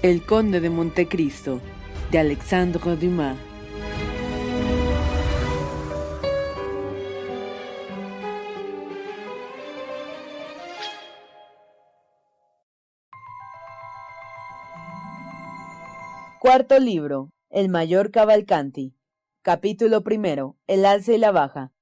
El Conde de Montecristo, de Alexandre Dumas. Cuarto libro. El mayor Cavalcanti. Capítulo primero. El alce y la baja.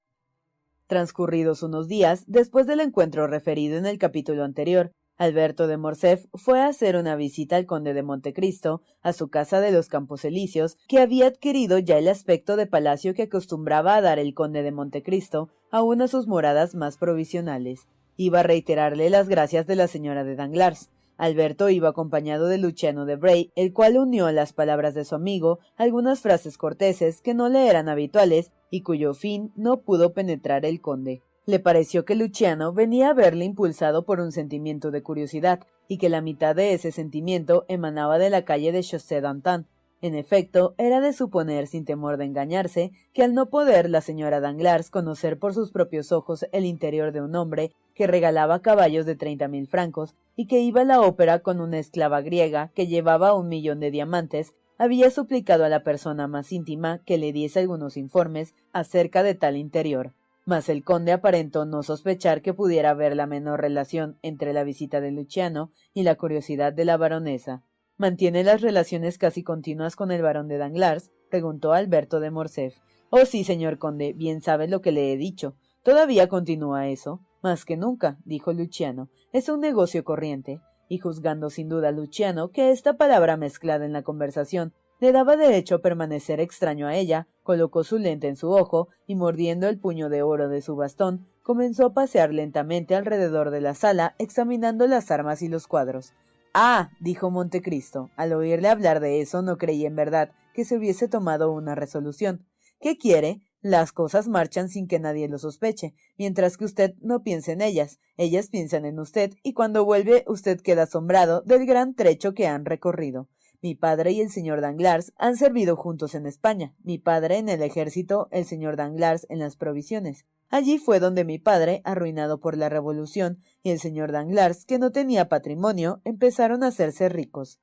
Transcurridos unos días, después del encuentro referido en el capítulo anterior, Alberto de Morcerf fue a hacer una visita al conde de Montecristo, a su casa de los Campos Elíseos, que había adquirido ya el aspecto de palacio que acostumbraba a dar el conde de Montecristo a una de sus moradas más provisionales. Iba a reiterarle las gracias de la señora de Danglars. Alberto iba acompañado de Luciano de Bray, el cual unió a las palabras de su amigo algunas frases corteses que no le eran habituales y cuyo fin no pudo penetrar el conde. Le pareció que Luciano venía a verle impulsado por un sentimiento de curiosidad, y que la mitad de ese sentimiento emanaba de la calle de Chaussée d'Antin. En efecto, era de suponer, sin temor de engañarse, que al no poder la señora Danglars conocer por sus propios ojos el interior de un hombre que regalaba caballos de treinta mil francos y que iba a la ópera con una esclava griega que llevaba un millón de diamantes, había suplicado a la persona más íntima que le diese algunos informes acerca de tal interior mas el conde aparentó no sospechar que pudiera haber la menor relación entre la visita de Luciano y la curiosidad de la baronesa. ¿Mantiene las relaciones casi continuas con el barón de Danglars? preguntó Alberto de Morcerf. Oh sí, señor conde, bien sabe lo que le he dicho. ¿Todavía continúa eso? Más que nunca, dijo Luciano. Es un negocio corriente. Y juzgando sin duda Luciano que esta palabra mezclada en la conversación le daba derecho a permanecer extraño a ella, colocó su lente en su ojo y mordiendo el puño de oro de su bastón, comenzó a pasear lentamente alrededor de la sala, examinando las armas y los cuadros. Ah, dijo Montecristo. Al oírle hablar de eso no creí en verdad que se hubiese tomado una resolución. ¿Qué quiere? Las cosas marchan sin que nadie lo sospeche, mientras que usted no piense en ellas, ellas piensan en usted, y cuando vuelve usted queda asombrado del gran trecho que han recorrido. Mi padre y el señor Danglars han servido juntos en España, mi padre en el ejército, el señor Danglars en las provisiones. Allí fue donde mi padre, arruinado por la revolución, y el señor Danglars, que no tenía patrimonio, empezaron a hacerse ricos.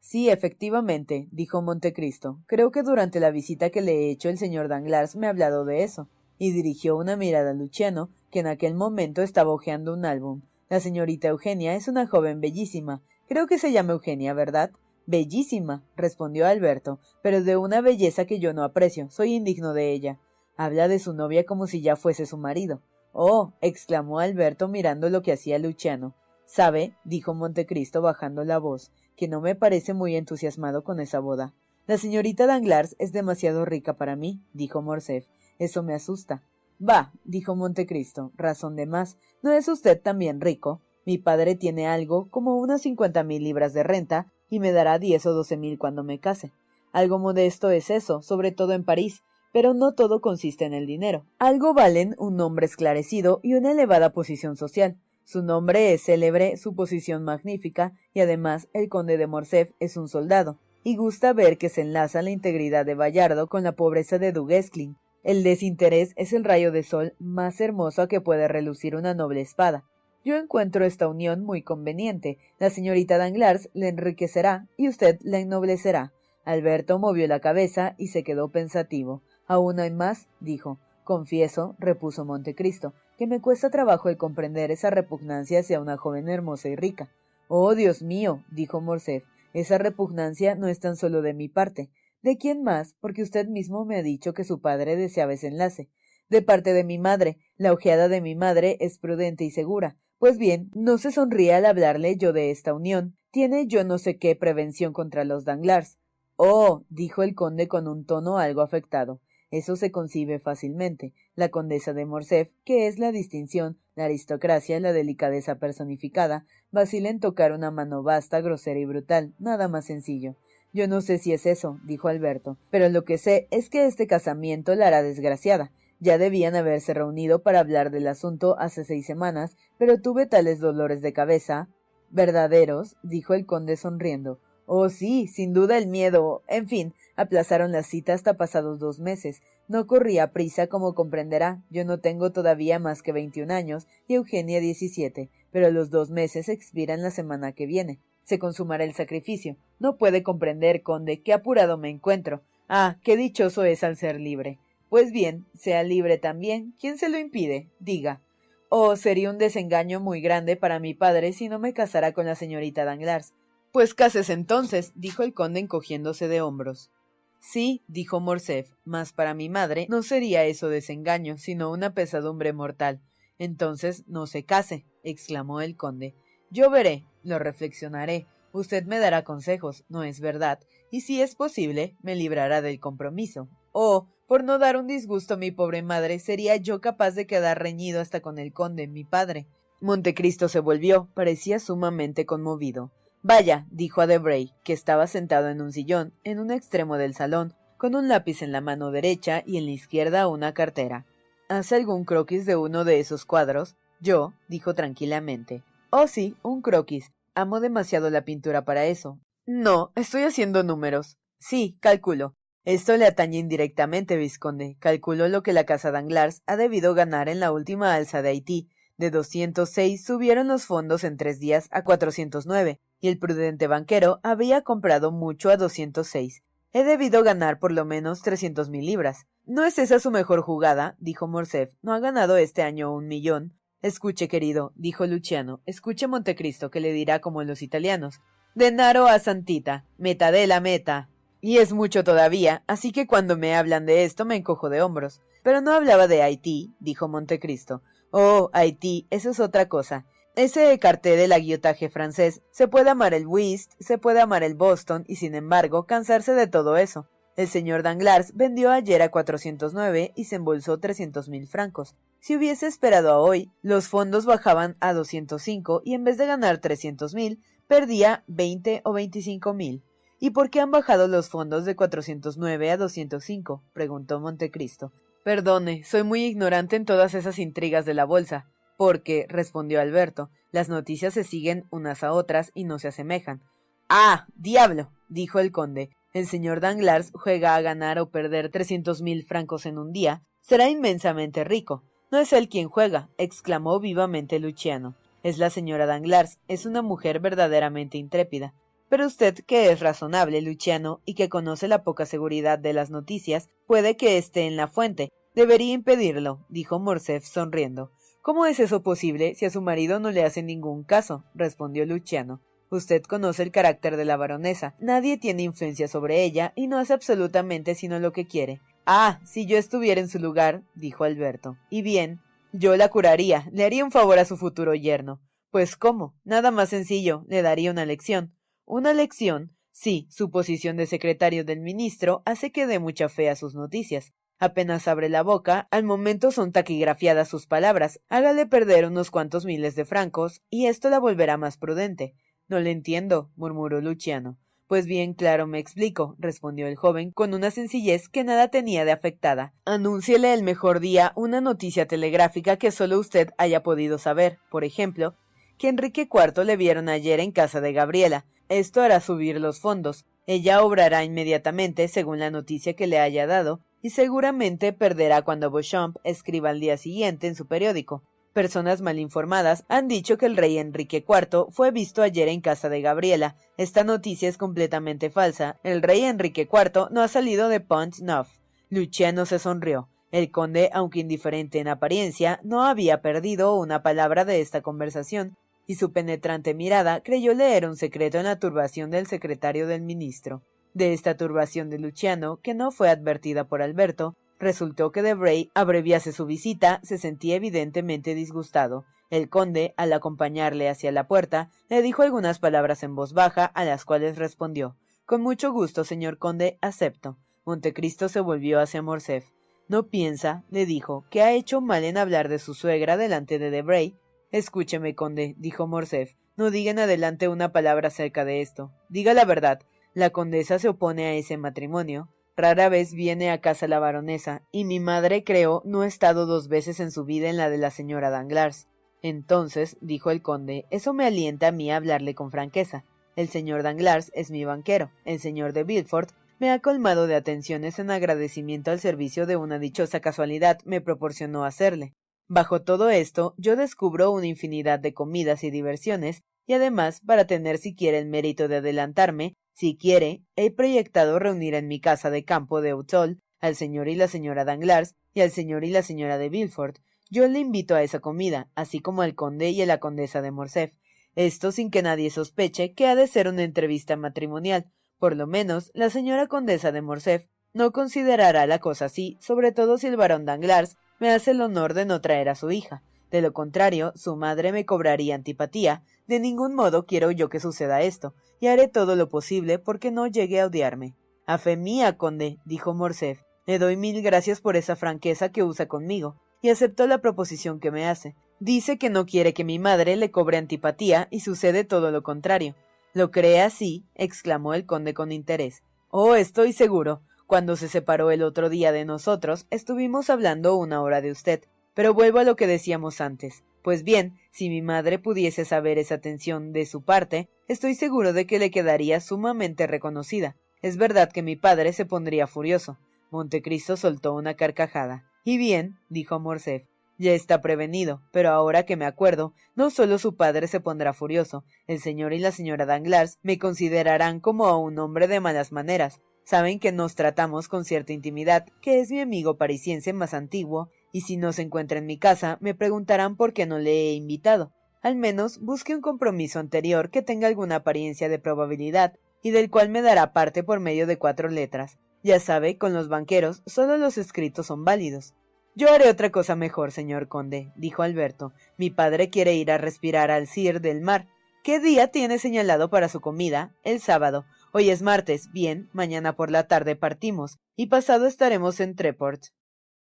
Sí, efectivamente, dijo Montecristo. Creo que durante la visita que le he hecho el señor Danglars me ha hablado de eso. Y dirigió una mirada a Luciano, que en aquel momento estaba hojeando un álbum. La señorita Eugenia es una joven bellísima. Creo que se llama Eugenia, ¿verdad? Bellísima, respondió Alberto, pero de una belleza que yo no aprecio, soy indigno de ella. Habla de su novia como si ya fuese su marido. Oh. exclamó Alberto mirando lo que hacía Luciano. Sabe, dijo Montecristo bajando la voz, que no me parece muy entusiasmado con esa boda. La señorita Danglars es demasiado rica para mí, dijo Morcerf. Eso me asusta. Bah, dijo Montecristo, razón de más. ¿No es usted también rico? Mi padre tiene algo como unas cincuenta mil libras de renta y me dará diez o doce mil cuando me case. Algo modesto es eso, sobre todo en París, pero no todo consiste en el dinero. Algo valen un nombre esclarecido y una elevada posición social. Su nombre es célebre, su posición magnífica, y además el conde de Morcerf es un soldado, y gusta ver que se enlaza la integridad de Bayardo con la pobreza de Duguesclin, el desinterés es el rayo de sol más hermoso que puede relucir una noble espada. Yo encuentro esta unión muy conveniente. La señorita Danglars le enriquecerá y usted la ennoblecerá. Alberto movió la cabeza y se quedó pensativo. Aún hay más, dijo. Confieso, repuso Montecristo, que me cuesta trabajo el comprender esa repugnancia hacia una joven hermosa y rica. Oh, Dios mío, dijo Morcerf, esa repugnancia no es tan solo de mi parte. ¿De quién más? Porque usted mismo me ha dicho que su padre deseaba ese enlace. De parte de mi madre. La ojeada de mi madre es prudente y segura. Pues bien, no se sonríe al hablarle yo de esta unión. Tiene yo no sé qué prevención contra los Danglars. Oh, dijo el conde con un tono algo afectado. Eso se concibe fácilmente. La condesa de Morcerf, que es la distinción, la aristocracia, la delicadeza personificada, vacila en tocar una mano vasta, grosera y brutal, nada más sencillo. Yo no sé si es eso, dijo Alberto, pero lo que sé es que este casamiento la hará desgraciada. Ya debían haberse reunido para hablar del asunto hace seis semanas, pero tuve tales dolores de cabeza. Verdaderos, dijo el conde sonriendo. Oh, sí, sin duda el miedo. En fin, aplazaron la cita hasta pasados dos meses. No corría prisa, como comprenderá. Yo no tengo todavía más que veintiún años y Eugenia diecisiete, pero los dos meses expiran la semana que viene se consumará el sacrificio. No puede comprender, conde, qué apurado me encuentro. Ah, qué dichoso es al ser libre. Pues bien, sea libre también. ¿Quién se lo impide? Diga. Oh, sería un desengaño muy grande para mi padre si no me casara con la señorita Danglars. Pues cases entonces, dijo el conde encogiéndose de hombros. Sí, dijo Morcerf, mas para mi madre no sería eso desengaño, sino una pesadumbre mortal. Entonces no se case, exclamó el conde. Yo veré, lo reflexionaré. Usted me dará consejos, ¿no es verdad? Y si es posible, me librará del compromiso. Oh, por no dar un disgusto a mi pobre madre, sería yo capaz de quedar reñido hasta con el conde, mi padre. Montecristo se volvió, parecía sumamente conmovido. Vaya, dijo a Debray, que estaba sentado en un sillón, en un extremo del salón, con un lápiz en la mano derecha y en la izquierda una cartera. ¿Hace algún croquis de uno de esos cuadros? Yo, dijo tranquilamente. Oh, sí, un croquis. Amo demasiado la pintura para eso. No, estoy haciendo números. Sí, calculo. Esto le atañe indirectamente, vizconde. Calculo lo que la casa Danglars ha debido ganar en la última alza de Haití. De 206 subieron los fondos en tres días a 409, y el prudente banquero había comprado mucho a 206. He debido ganar por lo menos trescientos mil libras. ¿No es esa su mejor jugada? dijo Morcerf. ¿No ha ganado este año un millón? Escuche, querido, dijo Luciano, escuche Montecristo, que le dirá como los italianos. Denaro a Santita, meta de la meta. Y es mucho todavía, así que cuando me hablan de esto me encojo de hombros. Pero no hablaba de Haití, dijo Montecristo. Oh, Haití, eso es otra cosa. Ese cartel del aguiotaje francés, se puede amar el whist, se puede amar el Boston, y sin embargo cansarse de todo eso. El señor Danglars vendió ayer a 409 y se embolsó trescientos mil francos. Si hubiese esperado a hoy, los fondos bajaban a 205 y en vez de ganar trescientos mil, perdía 20 o 25 mil. ¿Y por qué han bajado los fondos de 409 a 205? preguntó Montecristo. Perdone, soy muy ignorante en todas esas intrigas de la bolsa. Porque, respondió Alberto, las noticias se siguen unas a otras y no se asemejan. Ah, diablo, dijo el conde, el señor Danglars juega a ganar o perder trescientos mil francos en un día, será inmensamente rico. No es él quien juega, exclamó vivamente Luciano. Es la señora Danglars, es una mujer verdaderamente intrépida. Pero usted, que es razonable, Luciano, y que conoce la poca seguridad de las noticias, puede que esté en la fuente. Debería impedirlo, dijo Morcerf sonriendo. ¿Cómo es eso posible si a su marido no le hace ningún caso? respondió Luciano. Usted conoce el carácter de la baronesa. Nadie tiene influencia sobre ella y no hace absolutamente sino lo que quiere. Ah, si yo estuviera en su lugar, dijo Alberto. Y bien, yo la curaría, le haría un favor a su futuro yerno. Pues cómo, nada más sencillo, le daría una lección. ¿Una lección? Sí, su posición de secretario del ministro hace que dé mucha fe a sus noticias. Apenas abre la boca, al momento son taquigrafiadas sus palabras. Hágale perder unos cuantos miles de francos, y esto la volverá más prudente. No le entiendo, murmuró Luciano. Pues bien, claro, me explico, respondió el joven con una sencillez que nada tenía de afectada. Anúnciele el mejor día una noticia telegráfica que solo usted haya podido saber. Por ejemplo, que Enrique IV le vieron ayer en casa de Gabriela. Esto hará subir los fondos. Ella obrará inmediatamente según la noticia que le haya dado, y seguramente perderá cuando Beauchamp escriba al día siguiente en su periódico. Personas mal informadas han dicho que el rey Enrique IV fue visto ayer en casa de Gabriela. Esta noticia es completamente falsa. El rey Enrique IV no ha salido de Pont Neuf. Luciano se sonrió. El conde, aunque indiferente en apariencia, no había perdido una palabra de esta conversación, y su penetrante mirada creyó leer un secreto en la turbación del secretario del ministro. De esta turbación de Luciano, que no fue advertida por Alberto, resultó que Debray abreviase su visita, se sentía evidentemente disgustado. El conde, al acompañarle hacia la puerta, le dijo algunas palabras en voz baja, a las cuales respondió Con mucho gusto, señor conde, acepto. Montecristo se volvió hacia Morcerf. No piensa, le dijo, que ha hecho mal en hablar de su suegra delante de Debray. Escúcheme, conde, dijo Morcerf, no digan adelante una palabra acerca de esto. Diga la verdad. La condesa se opone a ese matrimonio. Rara vez viene a casa la baronesa, y mi madre, creo, no ha estado dos veces en su vida en la de la señora Danglars. Entonces, dijo el conde, eso me alienta a mí a hablarle con franqueza. El señor Danglars es mi banquero, el señor de Villefort me ha colmado de atenciones en agradecimiento al servicio de una dichosa casualidad me proporcionó hacerle. Bajo todo esto, yo descubro una infinidad de comidas y diversiones, y además, para tener siquiera el mérito de adelantarme, si quiere, he proyectado reunir en mi casa de campo de Outol al señor y la señora Danglars y al señor y la señora de Villefort. Yo le invito a esa comida, así como al conde y a la condesa de Morcerf. Esto sin que nadie sospeche que ha de ser una entrevista matrimonial. Por lo menos, la señora condesa de Morcerf no considerará la cosa así, sobre todo si el barón Danglars me hace el honor de no traer a su hija. De lo contrario, su madre me cobraría antipatía. De ningún modo quiero yo que suceda esto, y haré todo lo posible porque no llegue a odiarme. A fe mía, conde, dijo Morcerf, le doy mil gracias por esa franqueza que usa conmigo, y aceptó la proposición que me hace. Dice que no quiere que mi madre le cobre antipatía, y sucede todo lo contrario. ¿Lo cree así? exclamó el conde con interés. Oh, estoy seguro. Cuando se separó el otro día de nosotros, estuvimos hablando una hora de usted. Pero vuelvo a lo que decíamos antes. Pues bien, si mi madre pudiese saber esa atención de su parte, estoy seguro de que le quedaría sumamente reconocida. Es verdad que mi padre se pondría furioso. Montecristo soltó una carcajada. Y bien, dijo Morcerf, ya está prevenido, pero ahora que me acuerdo, no solo su padre se pondrá furioso, el señor y la señora Danglars me considerarán como a un hombre de malas maneras, Saben que nos tratamos con cierta intimidad, que es mi amigo parisiense más antiguo, y si no se encuentra en mi casa, me preguntarán por qué no le he invitado. Al menos busque un compromiso anterior que tenga alguna apariencia de probabilidad, y del cual me dará parte por medio de cuatro letras. Ya sabe, con los banqueros solo los escritos son válidos. Yo haré otra cosa mejor, señor conde, dijo Alberto. Mi padre quiere ir a respirar al Sir del mar. ¿Qué día tiene señalado para su comida? El sábado. Hoy es martes, bien, mañana por la tarde partimos, y pasado estaremos en Treport.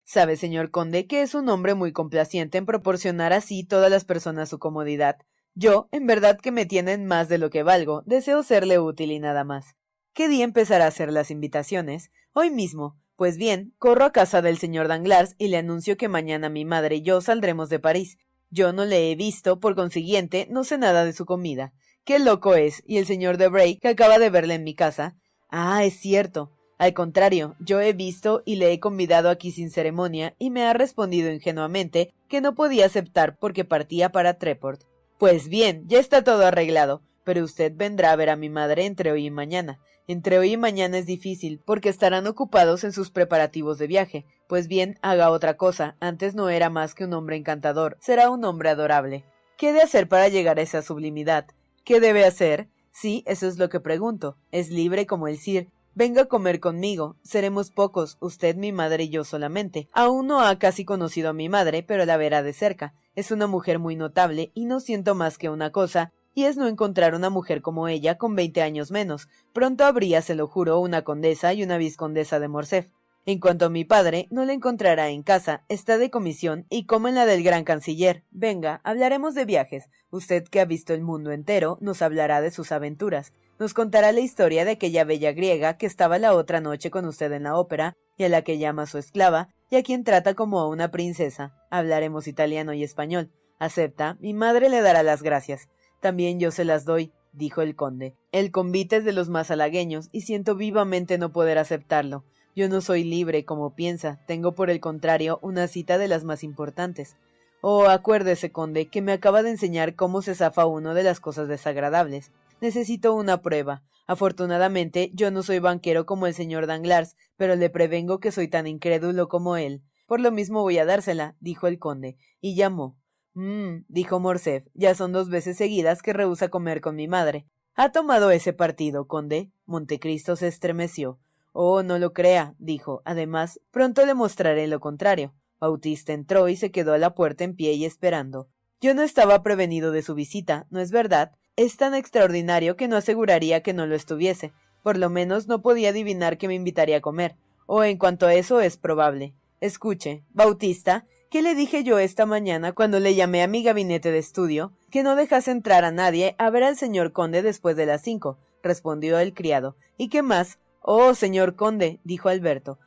Sabe, señor conde, que es un hombre muy complaciente en proporcionar así todas las personas su comodidad. Yo, en verdad que me tienen más de lo que valgo, deseo serle útil y nada más. ¿Qué día empezará a hacer las invitaciones? Hoy mismo. Pues bien, corro a casa del señor Danglars y le anuncio que mañana mi madre y yo saldremos de París. Yo no le he visto, por consiguiente, no sé nada de su comida. Qué loco es. Y el señor Debray, que acaba de verle en mi casa. Ah, es cierto. Al contrario, yo he visto y le he convidado aquí sin ceremonia, y me ha respondido ingenuamente que no podía aceptar porque partía para Treport. Pues bien, ya está todo arreglado, pero usted vendrá a ver a mi madre entre hoy y mañana. Entre hoy y mañana es difícil, porque estarán ocupados en sus preparativos de viaje. Pues bien, haga otra cosa. Antes no era más que un hombre encantador, será un hombre adorable. ¿Qué de hacer para llegar a esa sublimidad? ¿Qué debe hacer? Sí, eso es lo que pregunto. Es libre como el Sir. Venga a comer conmigo. Seremos pocos, usted, mi madre y yo solamente. Aún no ha casi conocido a mi madre, pero la verá de cerca. Es una mujer muy notable, y no siento más que una cosa, y es no encontrar una mujer como ella con veinte años menos. Pronto habría, se lo juro, una condesa y una vizcondesa de Morcerf. En cuanto a mi padre, no le encontrará en casa, está de comisión y como en la del gran canciller. Venga, hablaremos de viajes. Usted que ha visto el mundo entero, nos hablará de sus aventuras. Nos contará la historia de aquella bella griega que estaba la otra noche con usted en la ópera, y a la que llama su esclava, y a quien trata como a una princesa. Hablaremos italiano y español. Acepta, mi madre le dará las gracias. También yo se las doy, dijo el conde. El convite es de los más halagueños, y siento vivamente no poder aceptarlo. Yo no soy libre, como piensa, tengo por el contrario una cita de las más importantes. Oh, acuérdese, conde, que me acaba de enseñar cómo se zafa uno de las cosas desagradables. Necesito una prueba. Afortunadamente, yo no soy banquero como el señor Danglars, pero le prevengo que soy tan incrédulo como él. Por lo mismo voy a dársela, dijo el conde, y llamó. Mmm, dijo Morcerf, ya son dos veces seguidas que rehúsa comer con mi madre. ¿Ha tomado ese partido, conde? Montecristo se estremeció. Oh, no lo crea, dijo. Además, pronto le mostraré lo contrario. Bautista entró y se quedó a la puerta en pie y esperando. Yo no estaba prevenido de su visita, ¿no es verdad? Es tan extraordinario que no aseguraría que no lo estuviese. Por lo menos no podía adivinar que me invitaría a comer. O en cuanto a eso es probable. Escuche, Bautista, ¿qué le dije yo esta mañana cuando le llamé a mi gabinete de estudio? Que no dejase entrar a nadie a ver al señor conde después de las cinco, respondió el criado. ¿Y qué más? Oh, señor conde, dijo Alberto.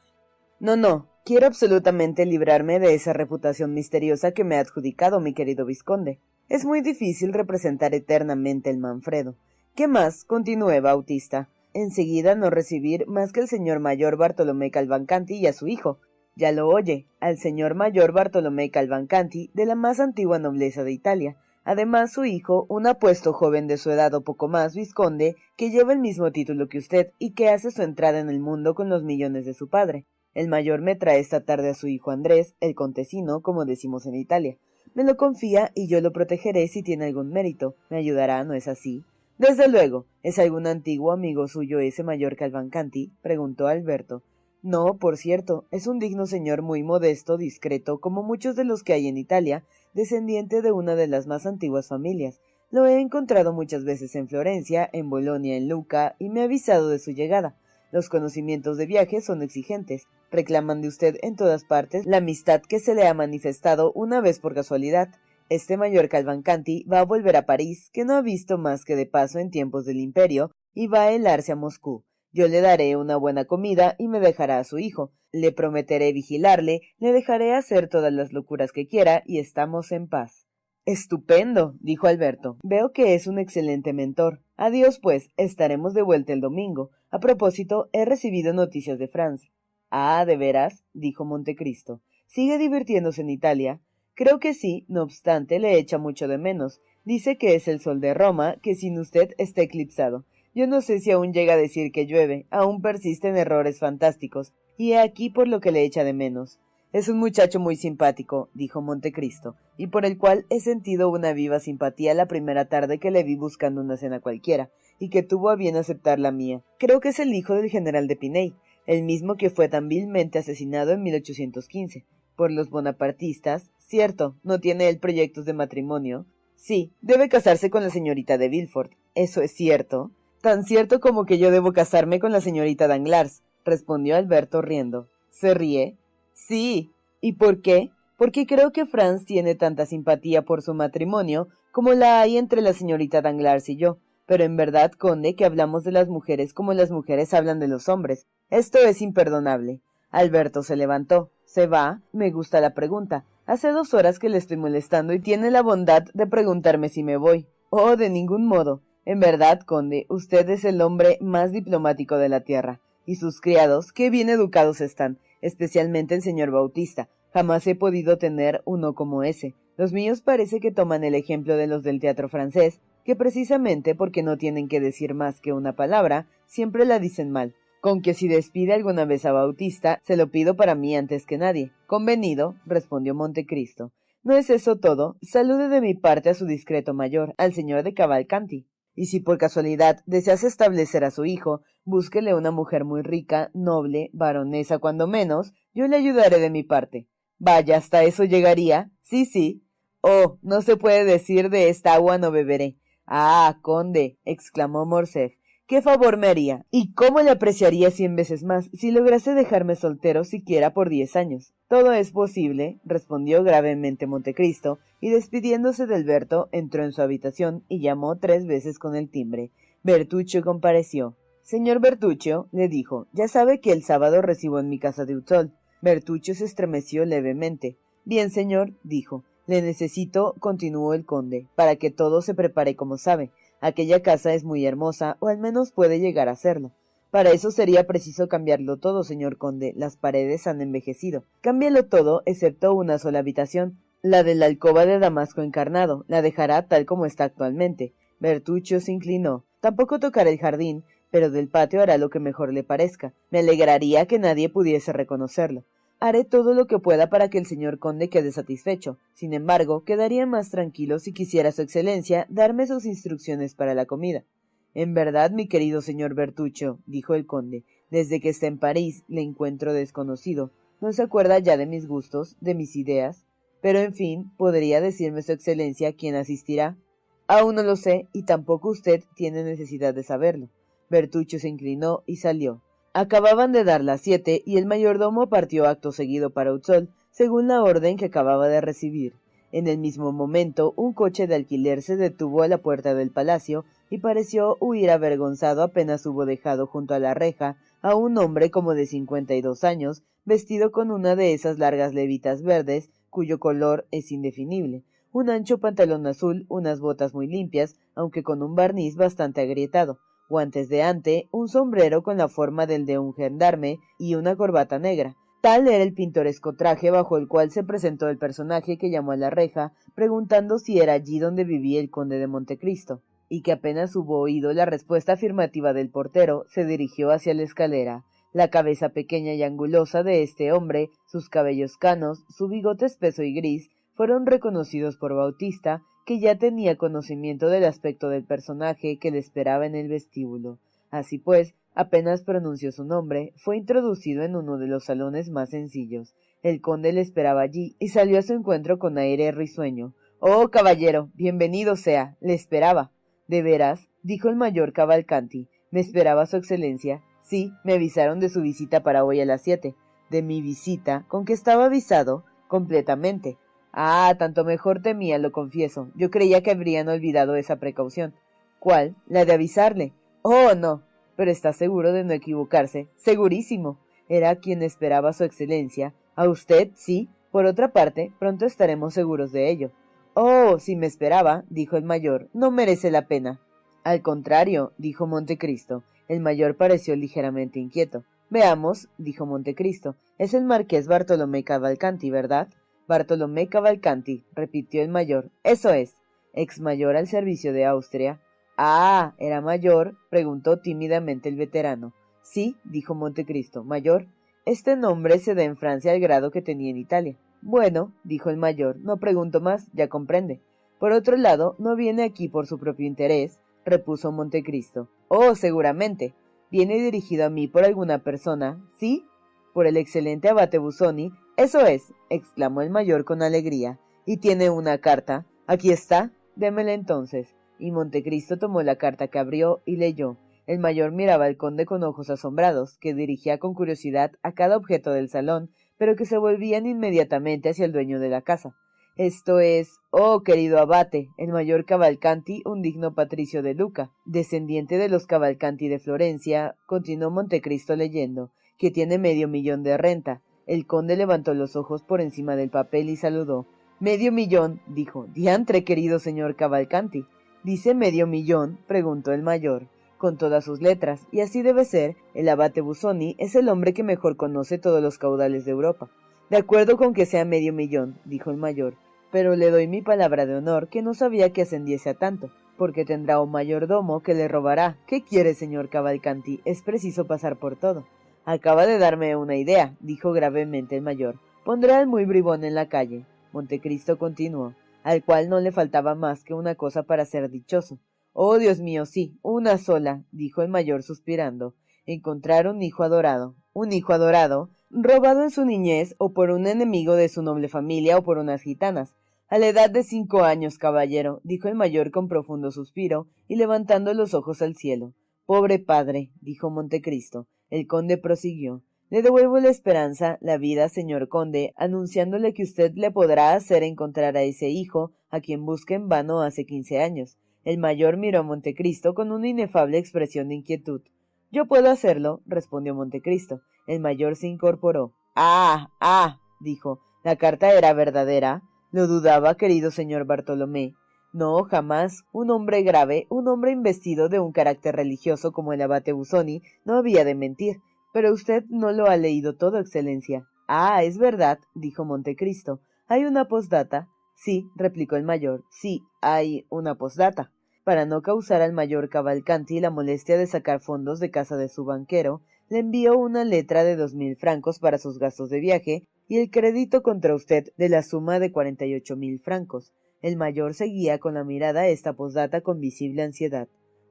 No, no, quiero absolutamente librarme de esa reputación misteriosa que me ha adjudicado mi querido vizconde. Es muy difícil representar eternamente el Manfredo. ¿Qué más? continué Bautista. Enseguida no recibir más que el señor mayor Bartolomé Calvancanti y a su hijo. Ya lo oye, al señor mayor Bartolomé Calvancanti, de la más antigua nobleza de Italia, Además, su hijo, un apuesto joven de su edad o poco más, vizconde, que lleva el mismo título que usted y que hace su entrada en el mundo con los millones de su padre. El mayor me trae esta tarde a su hijo Andrés, el contesino, como decimos en Italia. Me lo confía y yo lo protegeré si tiene algún mérito. Me ayudará, ¿no es así? Desde luego. ¿Es algún antiguo amigo suyo ese mayor Calvancanti? preguntó Alberto. No, por cierto, es un digno señor muy modesto, discreto, como muchos de los que hay en Italia, descendiente de una de las más antiguas familias. Lo he encontrado muchas veces en Florencia, en Bolonia, en Luca, y me ha avisado de su llegada. Los conocimientos de viaje son exigentes. Reclaman de usted en todas partes la amistad que se le ha manifestado una vez por casualidad. Este mayor Calvancanti va a volver a París, que no ha visto más que de paso en tiempos del imperio, y va a helarse a Moscú. Yo le daré una buena comida y me dejará a su hijo. Le prometeré vigilarle, le dejaré hacer todas las locuras que quiera y estamos en paz. Estupendo, dijo Alberto. Veo que es un excelente mentor. Adiós, pues, estaremos de vuelta el domingo. A propósito, he recibido noticias de Franz. Ah, ¿de veras? dijo Montecristo. ¿Sigue divirtiéndose en Italia? Creo que sí, no obstante, le echa mucho de menos. Dice que es el sol de Roma, que sin usted está eclipsado. Yo no sé si aún llega a decir que llueve, aún persisten errores fantásticos, y he aquí por lo que le echa de menos. Es un muchacho muy simpático, dijo Montecristo, y por el cual he sentido una viva simpatía la primera tarde que le vi buscando una cena cualquiera, y que tuvo a bien aceptar la mía. Creo que es el hijo del general de Piney, el mismo que fue tan vilmente asesinado en 1815 por los bonapartistas. Cierto, no tiene él proyectos de matrimonio. Sí, debe casarse con la señorita de Villefort. Eso es cierto. Tan cierto como que yo debo casarme con la señorita Danglars, respondió Alberto riendo. ¿Se ríe? Sí. ¿Y por qué? Porque creo que Franz tiene tanta simpatía por su matrimonio como la hay entre la señorita Danglars y yo. Pero en verdad, conde, que hablamos de las mujeres como las mujeres hablan de los hombres. Esto es imperdonable. Alberto se levantó. ¿Se va? Me gusta la pregunta. Hace dos horas que le estoy molestando y tiene la bondad de preguntarme si me voy. Oh, de ningún modo. En verdad, conde, usted es el hombre más diplomático de la tierra. Y sus criados, qué bien educados están, especialmente el señor Bautista. Jamás he podido tener uno como ese. Los míos parece que toman el ejemplo de los del teatro francés, que precisamente porque no tienen que decir más que una palabra, siempre la dicen mal. Con que si despide alguna vez a Bautista, se lo pido para mí antes que nadie. Convenido, respondió Montecristo. ¿No es eso todo? Salude de mi parte a su discreto mayor, al señor de Cavalcanti. Y si por casualidad deseas establecer a su hijo, búsquele una mujer muy rica, noble, baronesa cuando menos, yo le ayudaré de mi parte. Vaya, hasta eso llegaría. Sí, sí. Oh, no se puede decir de esta agua no beberé. Ah, conde, exclamó Morcerf, qué favor me haría, y cómo le apreciaría cien veces más si lograse dejarme soltero siquiera por diez años. Todo es posible, respondió gravemente Montecristo, y despidiéndose de Alberto, entró en su habitación y llamó tres veces con el timbre. Bertuccio compareció. Señor Bertuccio, le dijo, ya sabe que el sábado recibo en mi casa de Utzol. Bertuccio se estremeció levemente. Bien, señor, dijo. Le necesito, continuó el conde, para que todo se prepare como sabe. Aquella casa es muy hermosa, o al menos puede llegar a serlo. Para eso sería preciso cambiarlo todo, señor conde. Las paredes han envejecido. Cámbialo todo, excepto una sola habitación, la de la alcoba de Damasco encarnado. La dejará tal como está actualmente. Bertuccio se inclinó. Tampoco tocará el jardín, pero del patio hará lo que mejor le parezca. Me alegraría que nadie pudiese reconocerlo. Haré todo lo que pueda para que el señor conde quede satisfecho. Sin embargo, quedaría más tranquilo si quisiera su excelencia darme sus instrucciones para la comida. En verdad, mi querido señor Bertuccio, dijo el conde, desde que está en París le encuentro desconocido. No se acuerda ya de mis gustos, de mis ideas. Pero, en fin, ¿podría decirme su excelencia quién asistirá? Aún no lo sé, y tampoco usted tiene necesidad de saberlo. Bertuccio se inclinó y salió. Acababan de dar las siete y el mayordomo partió acto seguido para Utzol, según la orden que acababa de recibir. En el mismo momento, un coche de alquiler se detuvo a la puerta del palacio y pareció huir avergonzado apenas hubo dejado junto a la reja a un hombre como de cincuenta y dos años, vestido con una de esas largas levitas verdes, cuyo color es indefinible, un ancho pantalón azul, unas botas muy limpias, aunque con un barniz bastante agrietado, guantes de ante, un sombrero con la forma del de un gendarme y una corbata negra. Tal era el pintoresco traje bajo el cual se presentó el personaje que llamó a la reja, preguntando si era allí donde vivía el conde de Montecristo, y que apenas hubo oído la respuesta afirmativa del portero, se dirigió hacia la escalera. La cabeza pequeña y angulosa de este hombre, sus cabellos canos, su bigote espeso y gris, fueron reconocidos por Bautista, que ya tenía conocimiento del aspecto del personaje que le esperaba en el vestíbulo. Así pues, apenas pronunció su nombre, fue introducido en uno de los salones más sencillos. El conde le esperaba allí y salió a su encuentro con aire risueño. Oh, caballero, bienvenido sea, le esperaba. ¿De veras? dijo el mayor Cavalcanti. ¿Me esperaba su excelencia? Sí, me avisaron de su visita para hoy a las siete. De mi visita, con que estaba avisado, completamente. Ah, tanto mejor temía, lo confieso. Yo creía que habrían olvidado esa precaución. ¿Cuál? La de avisarle. Oh, no. Pero está seguro de no equivocarse. Segurísimo. Era quien esperaba su excelencia. A usted, sí. Por otra parte, pronto estaremos seguros de ello. Oh, si me esperaba, dijo el mayor, no merece la pena. Al contrario, dijo Montecristo. El mayor pareció ligeramente inquieto. Veamos, dijo Montecristo. Es el marqués Bartolomé Cavalcanti, ¿verdad? Bartolomé Cavalcanti, repitió el mayor. Eso es. Ex mayor al servicio de Austria. Ah, ¿era mayor? preguntó tímidamente el veterano. Sí, dijo Montecristo, mayor. Este nombre se da en Francia al grado que tenía en Italia. Bueno, dijo el mayor, no pregunto más, ya comprende. Por otro lado, no viene aquí por su propio interés, repuso Montecristo. Oh, seguramente. Viene dirigido a mí por alguna persona, ¿sí? Por el excelente abate Busoni, eso es, exclamó el mayor con alegría. ¿Y tiene una carta? Aquí está. Démela entonces. Y Montecristo tomó la carta que abrió y leyó. El mayor miraba al conde con ojos asombrados, que dirigía con curiosidad a cada objeto del salón, pero que se volvían inmediatamente hacia el dueño de la casa. Esto es, oh querido abate, el mayor Cavalcanti, un digno patricio de Luca, descendiente de los Cavalcanti de Florencia, continuó Montecristo leyendo, que tiene medio millón de renta, el conde levantó los ojos por encima del papel y saludó. Medio millón, dijo. Diantre, querido señor Cavalcanti. ¿Dice medio millón? preguntó el mayor, con todas sus letras, y así debe ser, el abate Busoni es el hombre que mejor conoce todos los caudales de Europa. De acuerdo con que sea medio millón, dijo el mayor, pero le doy mi palabra de honor que no sabía que ascendiese a tanto, porque tendrá un mayordomo que le robará. ¿Qué quiere, señor Cavalcanti? Es preciso pasar por todo. Acaba de darme una idea, dijo gravemente el mayor. Pondré al muy bribón en la calle. Montecristo continuó, al cual no le faltaba más que una cosa para ser dichoso. Oh, Dios mío, sí, una sola, dijo el mayor suspirando. Encontrar un hijo adorado. Un hijo adorado, robado en su niñez o por un enemigo de su noble familia o por unas gitanas. A la edad de cinco años, caballero, dijo el mayor con profundo suspiro y levantando los ojos al cielo. Pobre padre, dijo Montecristo. El conde prosiguió. Le devuelvo la esperanza, la vida, señor conde, anunciándole que usted le podrá hacer encontrar a ese hijo, a quien busca en vano hace quince años. El mayor miró a Montecristo con una inefable expresión de inquietud. Yo puedo hacerlo, respondió Montecristo. El mayor se incorporó. Ah, ah, dijo. ¿La carta era verdadera? Lo dudaba, querido señor Bartolomé. No, jamás. Un hombre grave, un hombre investido de un carácter religioso como el abate Busoni, no había de mentir. Pero usted no lo ha leído todo, Excelencia. Ah, es verdad, dijo Montecristo. ¿Hay una postdata? Sí, replicó el mayor. Sí, hay una postdata. Para no causar al mayor Cavalcanti la molestia de sacar fondos de casa de su banquero, le envió una letra de dos mil francos para sus gastos de viaje y el crédito contra usted de la suma de cuarenta y ocho mil francos. El mayor seguía con la mirada esta posdata con visible ansiedad.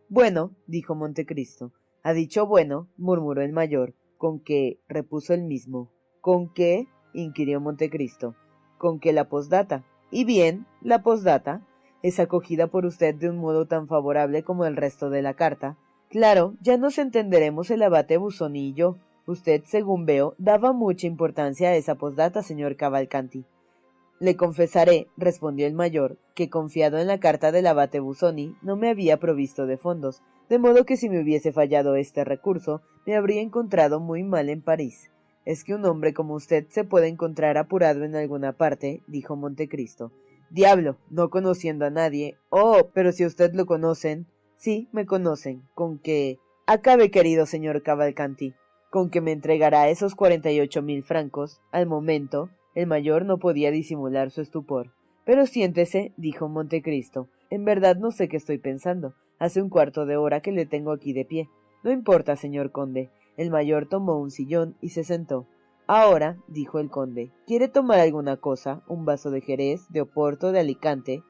Bueno, dijo Montecristo. Ha dicho bueno, murmuró el mayor. ¿Con qué? repuso el mismo. ¿Con qué? inquirió Montecristo. Con qué la posdata. Y bien, la posdata es acogida por usted de un modo tan favorable como el resto de la carta. Claro, ya nos entenderemos el abate Busoni y yo. Usted, según veo, daba mucha importancia a esa posdata, señor Cavalcanti. Le confesaré, respondió el mayor, que confiado en la carta del abate Busoni, no me había provisto de fondos, de modo que si me hubiese fallado este recurso, me habría encontrado muy mal en París. Es que un hombre como usted se puede encontrar apurado en alguna parte, dijo Montecristo. Diablo, no conociendo a nadie. Oh, pero si usted lo conocen. Sí, me conocen. Con que. Acabe, querido señor Cavalcanti. Con que me entregará esos cuarenta y ocho mil francos. Al momento, el mayor no podía disimular su estupor. Pero siéntese, dijo Montecristo. En verdad no sé qué estoy pensando. Hace un cuarto de hora que le tengo aquí de pie. No importa, señor conde. El mayor tomó un sillón y se sentó. Ahora, dijo el conde, ¿quiere tomar alguna cosa? ¿Un vaso de Jerez, de Oporto, de Alicante?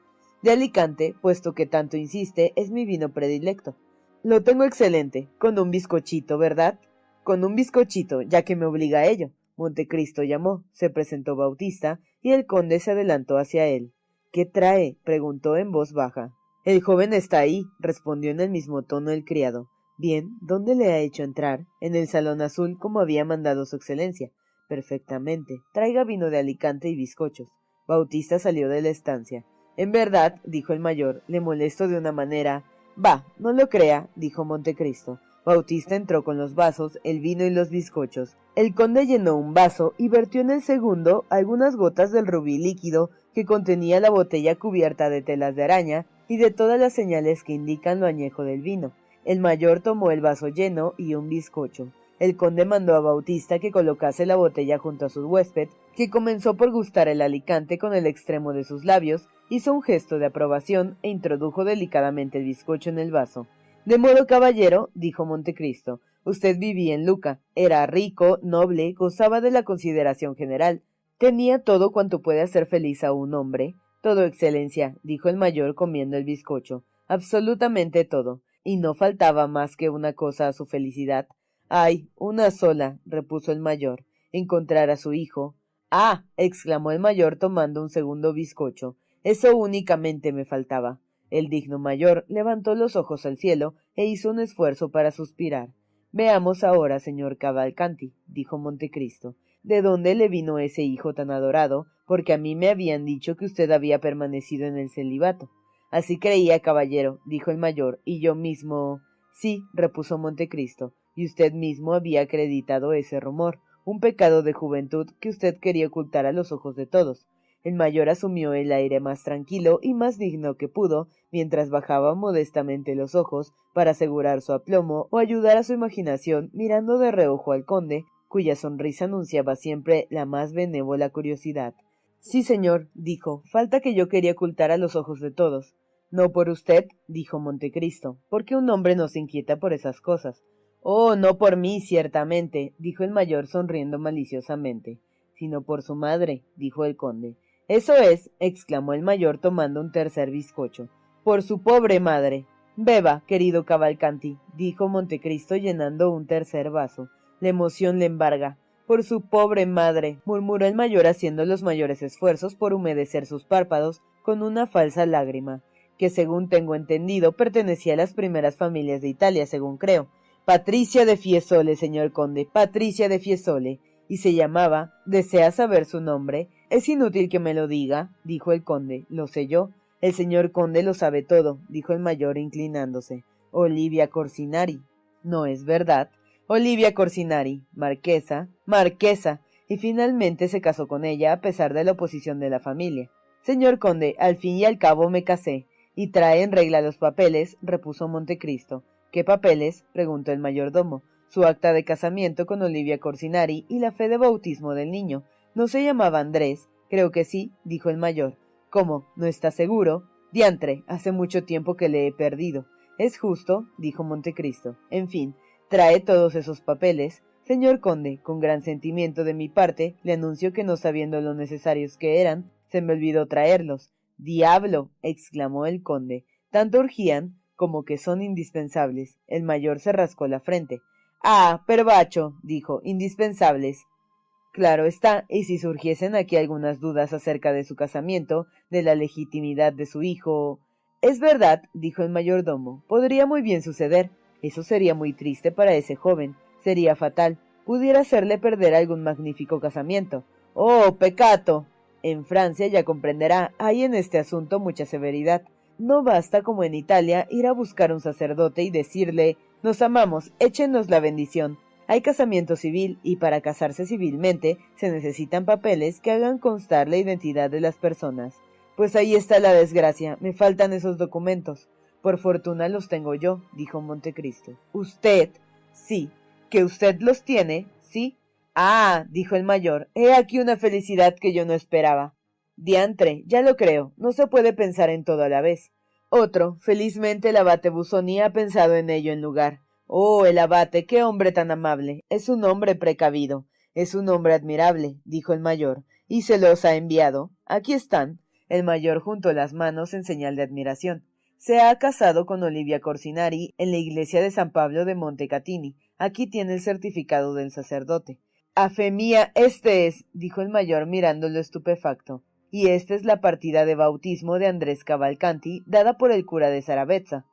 De Alicante, puesto que tanto insiste, es mi vino predilecto. Lo tengo excelente, con un bizcochito, ¿verdad? Con un bizcochito, ya que me obliga a ello. Montecristo llamó, se presentó Bautista, y el conde se adelantó hacia él. ¿Qué trae? preguntó en voz baja. El joven está ahí, respondió en el mismo tono el criado. Bien, ¿dónde le ha hecho entrar? En el salón azul, como había mandado su excelencia. Perfectamente. Traiga vino de Alicante y bizcochos. Bautista salió de la estancia. En verdad, dijo el mayor, le molesto de una manera. Va, no lo crea, dijo Montecristo. Bautista entró con los vasos, el vino y los bizcochos. El conde llenó un vaso y vertió en el segundo algunas gotas del rubí líquido que contenía la botella cubierta de telas de araña y de todas las señales que indican lo añejo del vino. El mayor tomó el vaso lleno y un bizcocho. El conde mandó a Bautista que colocase la botella junto a su huésped, que comenzó por gustar el alicante con el extremo de sus labios, hizo un gesto de aprobación e introdujo delicadamente el bizcocho en el vaso. De modo, caballero, dijo Montecristo, usted vivía en Luca, era rico, noble, gozaba de la consideración general, tenía todo cuanto puede hacer feliz a un hombre. Todo, excelencia, dijo el mayor comiendo el bizcocho, absolutamente todo, y no faltaba más que una cosa a su felicidad, Ay, una sola, repuso el mayor, encontrar a su hijo. Ah. exclamó el mayor tomando un segundo bizcocho. Eso únicamente me faltaba. El digno mayor levantó los ojos al cielo e hizo un esfuerzo para suspirar. Veamos ahora, señor Cavalcanti, dijo Montecristo, de dónde le vino ese hijo tan adorado, porque a mí me habían dicho que usted había permanecido en el celibato. Así creía, caballero, dijo el mayor, y yo mismo. Sí, repuso Montecristo, y usted mismo había acreditado ese rumor, un pecado de juventud que usted quería ocultar a los ojos de todos. El mayor asumió el aire más tranquilo y más digno que pudo, mientras bajaba modestamente los ojos para asegurar su aplomo o ayudar a su imaginación mirando de reojo al conde, cuya sonrisa anunciaba siempre la más benévola curiosidad. Sí, señor, dijo, falta que yo quería ocultar a los ojos de todos. No por usted, dijo Montecristo, porque un hombre no se inquieta por esas cosas. Oh, no por mí, ciertamente, dijo el mayor sonriendo maliciosamente, sino por su madre, dijo el conde. Eso es, exclamó el mayor tomando un tercer bizcocho. Por su pobre madre. Beba, querido Cavalcanti, dijo Montecristo llenando un tercer vaso. La emoción le embarga. Por su pobre madre, murmuró el mayor haciendo los mayores esfuerzos por humedecer sus párpados con una falsa lágrima, que según tengo entendido pertenecía a las primeras familias de Italia, según creo. Patricia de Fiesole, señor conde, Patricia de Fiesole, y se llamaba. ¿Desea saber su nombre? Es inútil que me lo diga, dijo el conde. Lo sé yo. El señor conde lo sabe todo, dijo el mayor inclinándose. Olivia Corsinari. No es verdad. Olivia Corsinari, marquesa, marquesa, y finalmente se casó con ella a pesar de la oposición de la familia. Señor conde, al fin y al cabo me casé, y trae en regla los papeles, repuso Montecristo. ¿Qué papeles? preguntó el mayordomo. Su acta de casamiento con Olivia Corsinari y la fe de bautismo del niño. ¿No se llamaba Andrés? Creo que sí, dijo el mayor. ¿Cómo? ¿No está seguro? Diantre, hace mucho tiempo que le he perdido. Es justo, dijo Montecristo. En fin, Trae todos esos papeles. Señor conde, con gran sentimiento de mi parte, le anuncio que no sabiendo lo necesarios que eran, se me olvidó traerlos. Diablo. exclamó el conde. Tanto urgían como que son indispensables. El mayor se rascó la frente. Ah, perbacho, dijo, indispensables. Claro está, y si surgiesen aquí algunas dudas acerca de su casamiento, de la legitimidad de su hijo. Es verdad, dijo el mayordomo, podría muy bien suceder, eso sería muy triste para ese joven, sería fatal, pudiera hacerle perder algún magnífico casamiento. ¡Oh, pecato! En Francia, ya comprenderá, hay en este asunto mucha severidad. No basta, como en Italia, ir a buscar un sacerdote y decirle Nos amamos, échenos la bendición. Hay casamiento civil, y para casarse civilmente se necesitan papeles que hagan constar la identidad de las personas. Pues ahí está la desgracia, me faltan esos documentos. Por fortuna los tengo yo, dijo Montecristo. Usted. Sí. ¿Que usted los tiene? Sí. Ah, dijo el mayor, he aquí una felicidad que yo no esperaba. Diantre, ya lo creo, no se puede pensar en todo a la vez. Otro, felizmente el abate Busoni ha pensado en ello en lugar. Oh, el abate, qué hombre tan amable. Es un hombre precavido. Es un hombre admirable, dijo el mayor. Y se los ha enviado. Aquí están. El mayor juntó las manos en señal de admiración. Se ha casado con Olivia Corsinari en la iglesia de San Pablo de Montecatini. Aquí tiene el certificado del sacerdote. A fe mía, este es, dijo el mayor mirándolo estupefacto. Y esta es la partida de bautismo de Andrés Cavalcanti, dada por el cura de Zaravetza.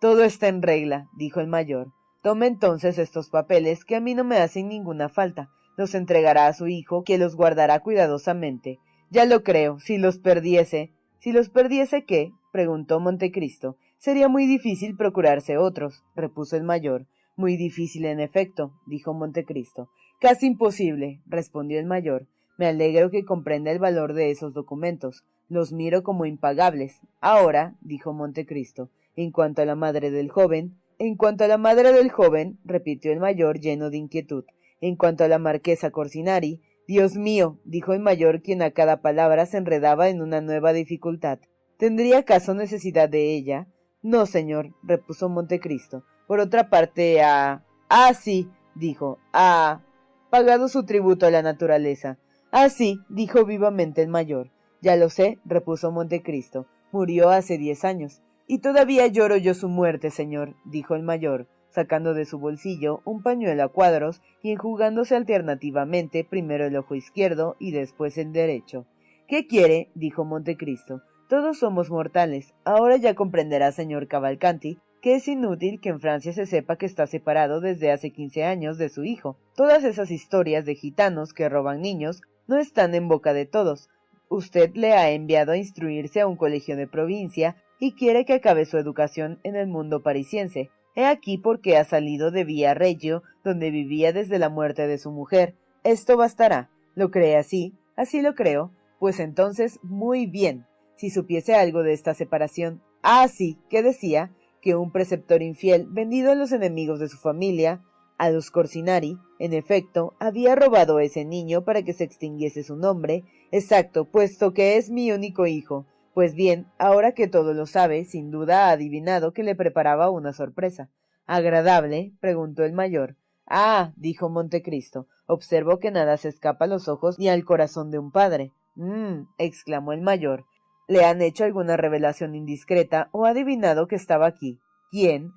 Todo está en regla, dijo el mayor. Tome entonces estos papeles, que a mí no me hacen ninguna falta. Los entregará a su hijo, que los guardará cuidadosamente. Ya lo creo, si los perdiese. Si los perdiese, ¿qué? preguntó Montecristo. Sería muy difícil procurarse otros, repuso el mayor. Muy difícil, en efecto, dijo Montecristo. Casi imposible, respondió el mayor. Me alegro que comprenda el valor de esos documentos. Los miro como impagables. Ahora, dijo Montecristo, en cuanto a la madre del joven, en cuanto a la madre del joven, repitió el mayor lleno de inquietud, en cuanto a la marquesa Corsinari, Dios mío, dijo el mayor, quien a cada palabra se enredaba en una nueva dificultad. ¿Tendría acaso necesidad de ella? No, señor, repuso Montecristo. Por otra parte, ha... Ah, sí, dijo, ha pagado su tributo a la naturaleza. Ah, sí, dijo vivamente el mayor. Ya lo sé, repuso Montecristo. Murió hace diez años. Y todavía lloro yo su muerte, señor, dijo el mayor, sacando de su bolsillo un pañuelo a cuadros y enjugándose alternativamente primero el ojo izquierdo y después el derecho. ¿Qué quiere? dijo Montecristo. Todos somos mortales. Ahora ya comprenderá, señor Cavalcanti, que es inútil que en Francia se sepa que está separado desde hace quince años de su hijo. Todas esas historias de gitanos que roban niños no están en boca de todos. Usted le ha enviado a instruirse a un colegio de provincia y quiere que acabe su educación en el mundo parisiense. He aquí por qué ha salido de Villa Reggio, donde vivía desde la muerte de su mujer. Esto bastará. ¿Lo cree así? Así lo creo. Pues entonces, muy bien. Si supiese algo de esta separación. Ah, sí, que decía que un preceptor infiel, vendido a los enemigos de su familia, a los Corsinari, en efecto, había robado a ese niño para que se extinguiese su nombre, exacto, puesto que es mi único hijo. Pues bien, ahora que todo lo sabe, sin duda ha adivinado que le preparaba una sorpresa. ¿Agradable? preguntó el mayor. Ah, dijo Montecristo, observo que nada se escapa a los ojos ni al corazón de un padre. Mmm, exclamó el mayor, ¿Le han hecho alguna revelación indiscreta o ha adivinado que estaba aquí? ¿Quién?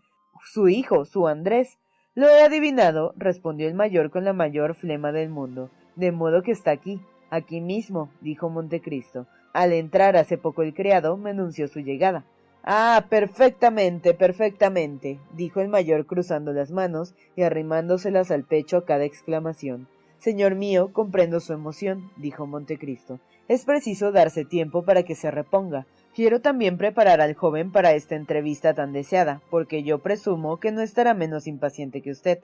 Su hijo, su Andrés. Lo he adivinado, respondió el mayor con la mayor flema del mundo. De modo que está aquí, aquí mismo, dijo Montecristo. Al entrar hace poco el criado me anunció su llegada. Ah, perfectamente, perfectamente, dijo el mayor cruzando las manos y arrimándoselas al pecho a cada exclamación. Señor mío, comprendo su emoción, dijo Montecristo. Es preciso darse tiempo para que se reponga. Quiero también preparar al joven para esta entrevista tan deseada, porque yo presumo que no estará menos impaciente que usted.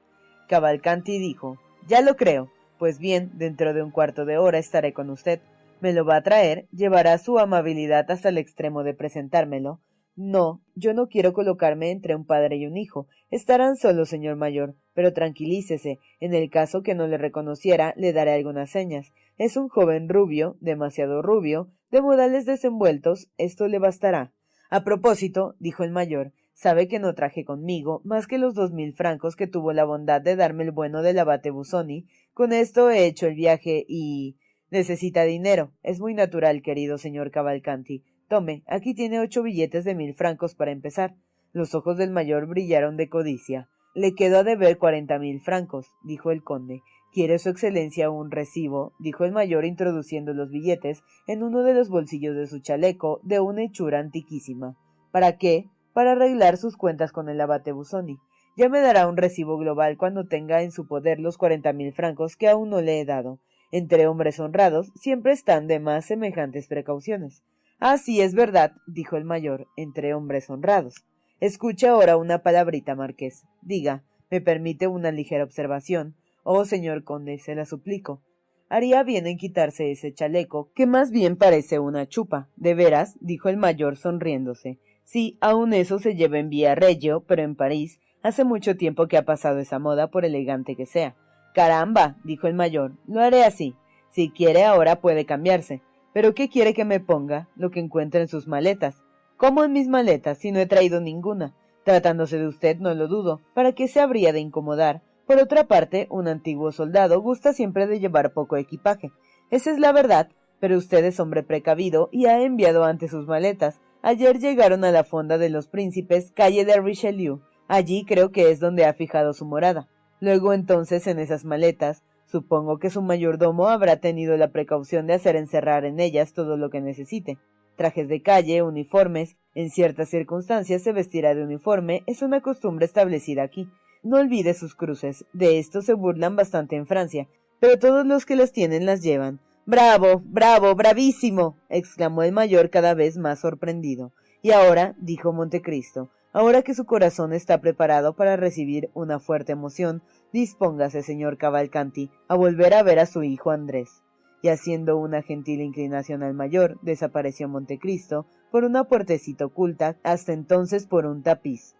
Cavalcanti dijo Ya lo creo. Pues bien, dentro de un cuarto de hora estaré con usted. Me lo va a traer, llevará su amabilidad hasta el extremo de presentármelo, no, yo no quiero colocarme entre un padre y un hijo. Estarán solos, señor mayor, pero tranquilícese. En el caso que no le reconociera, le daré algunas señas. Es un joven rubio, demasiado rubio, de modales desenvueltos, esto le bastará. A propósito, dijo el mayor, sabe que no traje conmigo más que los dos mil francos que tuvo la bondad de darme el bueno del abate Busoni. Con esto he hecho el viaje y. necesita dinero. Es muy natural, querido señor Cavalcanti. Tome, aquí tiene ocho billetes de mil francos para empezar. Los ojos del mayor brillaron de codicia. Le quedó a deber cuarenta mil francos, dijo el conde. ¿Quiere su excelencia un recibo? dijo el mayor introduciendo los billetes en uno de los bolsillos de su chaleco de una hechura antiquísima. ¿Para qué? Para arreglar sus cuentas con el abate Busoni. Ya me dará un recibo global cuando tenga en su poder los cuarenta mil francos que aún no le he dado. Entre hombres honrados siempre están de más semejantes precauciones. Ah, sí, es verdad, dijo el mayor, entre hombres honrados. Escuche ahora una palabrita, marqués. Diga, me permite una ligera observación. Oh, señor conde, se la suplico. Haría bien en quitarse ese chaleco, que más bien parece una chupa. De veras, dijo el mayor sonriéndose. Sí, aun eso se lleva en Vía Reggio, pero en París hace mucho tiempo que ha pasado esa moda por elegante que sea. Caramba, dijo el mayor, lo haré así. Si quiere ahora puede cambiarse. ¿Pero qué quiere que me ponga? Lo que encuentre en sus maletas. ¿Cómo en mis maletas, si no he traído ninguna? Tratándose de usted, no lo dudo. ¿Para qué se habría de incomodar? Por otra parte, un antiguo soldado gusta siempre de llevar poco equipaje. Esa es la verdad, pero usted es hombre precavido y ha enviado antes sus maletas. Ayer llegaron a la fonda de los príncipes, calle de Richelieu. Allí creo que es donde ha fijado su morada. Luego entonces en esas maletas Supongo que su mayordomo habrá tenido la precaución de hacer encerrar en ellas todo lo que necesite. Trajes de calle, uniformes, en ciertas circunstancias se vestirá de uniforme, es una costumbre establecida aquí. No olvide sus cruces, de esto se burlan bastante en Francia, pero todos los que las tienen las llevan. Bravo, bravo, bravísimo. exclamó el mayor cada vez más sorprendido. Y ahora, dijo Montecristo, ahora que su corazón está preparado para recibir una fuerte emoción, Dispóngase, señor Cavalcanti, a volver a ver a su hijo Andrés. Y haciendo una gentil inclinación al mayor, desapareció Montecristo por una puertecita oculta, hasta entonces por un tapiz.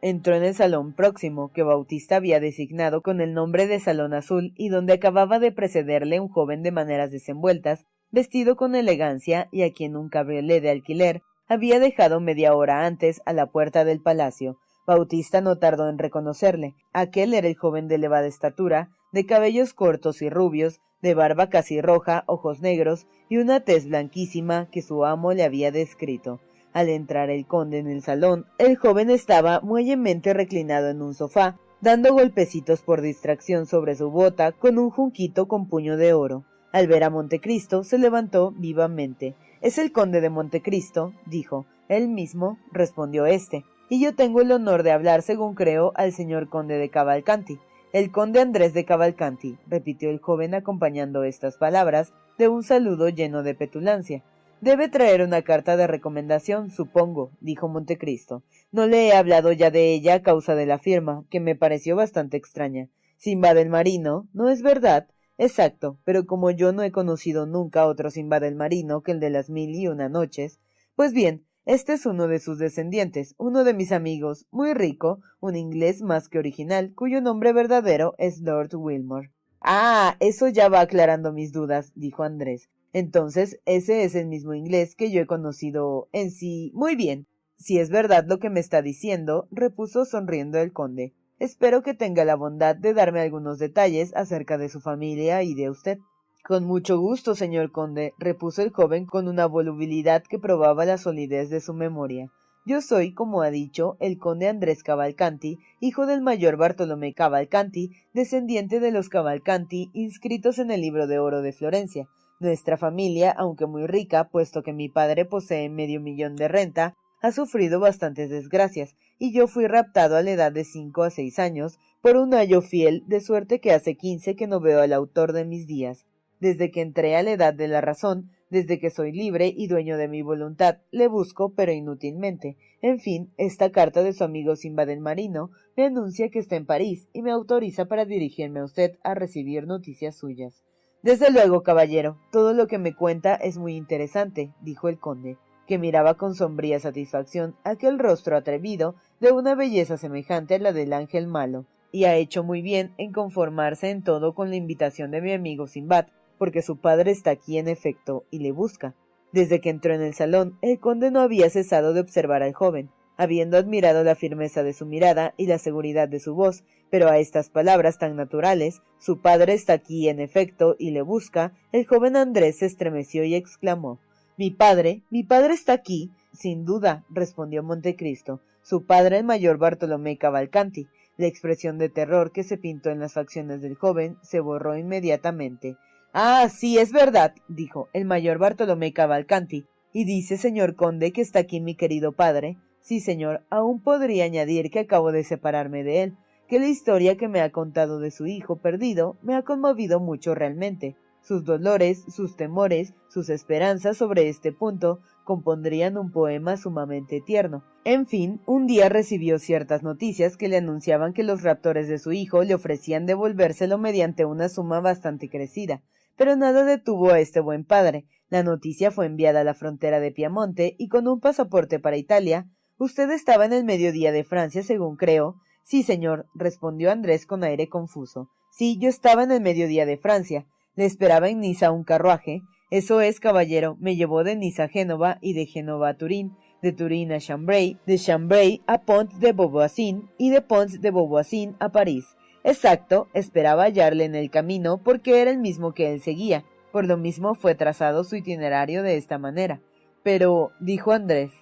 Entró en el salón próximo, que Bautista había designado con el nombre de Salón Azul, y donde acababa de precederle un joven de maneras desenvueltas, vestido con elegancia y a quien un cabriolet de alquiler había dejado media hora antes a la puerta del palacio, Bautista no tardó en reconocerle. Aquel era el joven de elevada estatura, de cabellos cortos y rubios, de barba casi roja, ojos negros y una tez blanquísima que su amo le había descrito. Al entrar el conde en el salón, el joven estaba muellemente reclinado en un sofá, dando golpecitos por distracción sobre su bota con un junquito con puño de oro. Al ver a Montecristo, se levantó vivamente. Es el conde de Montecristo, dijo. Él mismo, respondió éste y yo tengo el honor de hablar, según creo, al señor conde de Cavalcanti. El conde Andrés de Cavalcanti, repitió el joven acompañando estas palabras de un saludo lleno de petulancia. Debe traer una carta de recomendación, supongo, dijo Montecristo. No le he hablado ya de ella a causa de la firma, que me pareció bastante extraña. Simba del Marino, ¿no es verdad? Exacto, pero como yo no he conocido nunca otro Simba del Marino que el de las mil y una noches, pues bien, este es uno de sus descendientes, uno de mis amigos, muy rico, un inglés más que original, cuyo nombre verdadero es Lord Wilmore. Ah, eso ya va aclarando mis dudas, dijo Andrés. Entonces, ese es el mismo inglés que yo he conocido en sí. Muy bien. Si es verdad lo que me está diciendo, repuso sonriendo el conde. Espero que tenga la bondad de darme algunos detalles acerca de su familia y de usted. Con mucho gusto, señor conde, repuso el joven con una volubilidad que probaba la solidez de su memoria. Yo soy, como ha dicho, el conde Andrés Cavalcanti, hijo del mayor Bartolomé Cavalcanti, descendiente de los Cavalcanti, inscritos en el libro de oro de Florencia. Nuestra familia, aunque muy rica, puesto que mi padre posee medio millón de renta, ha sufrido bastantes desgracias, y yo fui raptado a la edad de cinco a seis años por un ayo fiel, de suerte que hace quince que no veo al autor de mis días. Desde que entré a la edad de la razón, desde que soy libre y dueño de mi voluntad, le busco, pero inútilmente. En fin, esta carta de su amigo Simba del Marino me anuncia que está en París y me autoriza para dirigirme a usted a recibir noticias suyas. Desde luego, caballero, todo lo que me cuenta es muy interesante, dijo el conde que miraba con sombría satisfacción aquel rostro atrevido de una belleza semejante a la del ángel malo, y ha hecho muy bien en conformarse en todo con la invitación de mi amigo Simbad, porque su padre está aquí en efecto y le busca. Desde que entró en el salón, el conde no había cesado de observar al joven, habiendo admirado la firmeza de su mirada y la seguridad de su voz, pero a estas palabras tan naturales, su padre está aquí en efecto y le busca, el joven Andrés se estremeció y exclamó mi padre, mi padre está aquí. Sin duda, respondió Montecristo, su padre el mayor Bartolomé Cavalcanti. La expresión de terror que se pintó en las facciones del joven se borró inmediatamente. Ah, sí, es verdad, dijo, el mayor Bartolomé Cavalcanti. Y dice, señor conde, que está aquí mi querido padre. Sí, señor, aún podría añadir que acabo de separarme de él, que la historia que me ha contado de su hijo perdido me ha conmovido mucho realmente. Sus dolores, sus temores, sus esperanzas sobre este punto compondrían un poema sumamente tierno. En fin, un día recibió ciertas noticias que le anunciaban que los raptores de su hijo le ofrecían devolvérselo mediante una suma bastante crecida. Pero nada detuvo a este buen padre. La noticia fue enviada a la frontera de Piamonte y con un pasaporte para Italia. Usted estaba en el mediodía de Francia, según creo. Sí, señor, respondió Andrés con aire confuso. Sí, yo estaba en el mediodía de Francia. Le esperaba en Niza un carruaje. Eso es, caballero, me llevó de Niza a Génova y de Génova a Turín, de Turín a Chambray, de Chambray a Pont de Beauvoisin y de Pont de Beauvoisin a París. Exacto, esperaba hallarle en el camino porque era el mismo que él seguía. Por lo mismo fue trazado su itinerario de esta manera. Pero, dijo Andrés,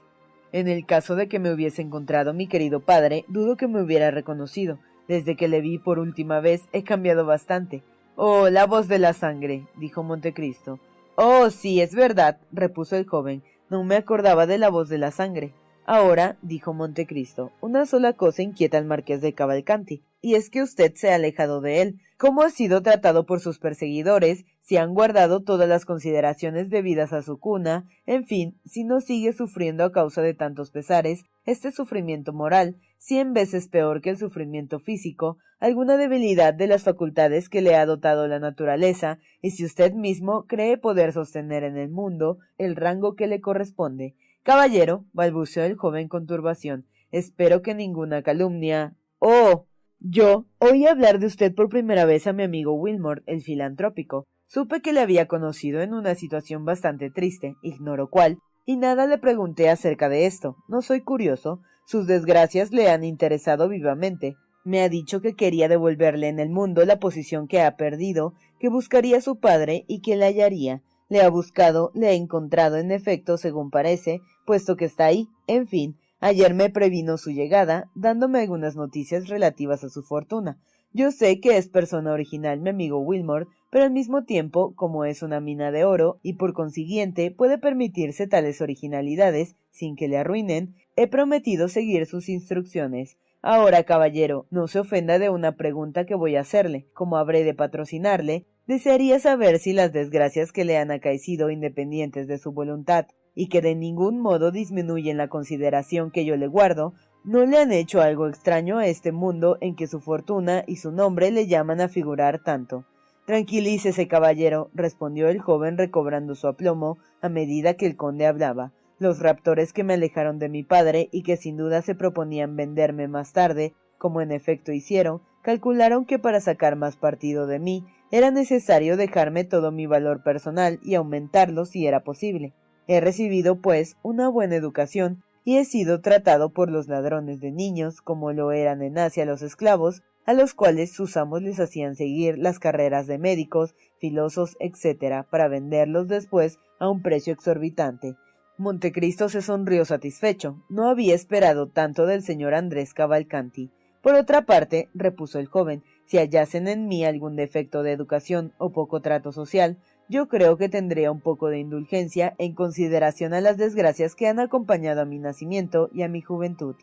en el caso de que me hubiese encontrado mi querido padre, dudo que me hubiera reconocido. Desde que le vi por última vez he cambiado bastante. Oh, la voz de la sangre, dijo Montecristo. Oh, sí, es verdad, repuso el joven. No me acordaba de la voz de la sangre. Ahora, dijo Montecristo, una sola cosa inquieta al marqués de Cavalcanti, y es que usted se ha alejado de él. ¿Cómo ha sido tratado por sus perseguidores? Si han guardado todas las consideraciones debidas a su cuna, en fin, si no sigue sufriendo a causa de tantos pesares, este sufrimiento moral, cien veces peor que el sufrimiento físico, alguna debilidad de las facultades que le ha dotado la naturaleza, y si usted mismo cree poder sostener en el mundo el rango que le corresponde, Caballero, balbuceó el joven con turbación, espero que ninguna calumnia. Oh. Yo oí hablar de usted por primera vez a mi amigo Wilmore, el filantrópico. Supe que le había conocido en una situación bastante triste, ignoro cuál, y nada le pregunté acerca de esto. No soy curioso. Sus desgracias le han interesado vivamente. Me ha dicho que quería devolverle en el mundo la posición que ha perdido, que buscaría a su padre y que la hallaría. Le ha buscado, le ha encontrado en efecto, según parece, puesto que está ahí. En fin, ayer me previno su llegada, dándome algunas noticias relativas a su fortuna. Yo sé que es persona original mi amigo Wilmore, pero al mismo tiempo, como es una mina de oro y por consiguiente puede permitirse tales originalidades sin que le arruinen, he prometido seguir sus instrucciones. Ahora, caballero, no se ofenda de una pregunta que voy a hacerle. Como habré de patrocinarle, desearía saber si las desgracias que le han acaecido independientes de su voluntad y que de ningún modo disminuyen la consideración que yo le guardo, no le han hecho algo extraño a este mundo en que su fortuna y su nombre le llaman a figurar tanto. Tranquilícese, caballero, respondió el joven recobrando su aplomo a medida que el conde hablaba. Los raptores que me alejaron de mi padre y que sin duda se proponían venderme más tarde, como en efecto hicieron, calcularon que para sacar más partido de mí era necesario dejarme todo mi valor personal y aumentarlo si era posible. He recibido, pues, una buena educación y he sido tratado por los ladrones de niños como lo eran en Asia los esclavos, a los cuales sus amos les hacían seguir las carreras de médicos, filósofos, etc., para venderlos después a un precio exorbitante. Montecristo se sonrió satisfecho. No había esperado tanto del señor Andrés Cavalcanti. Por otra parte, repuso el joven, si hallasen en mí algún defecto de educación o poco trato social, yo creo que tendría un poco de indulgencia en consideración a las desgracias que han acompañado a mi nacimiento y a mi juventud.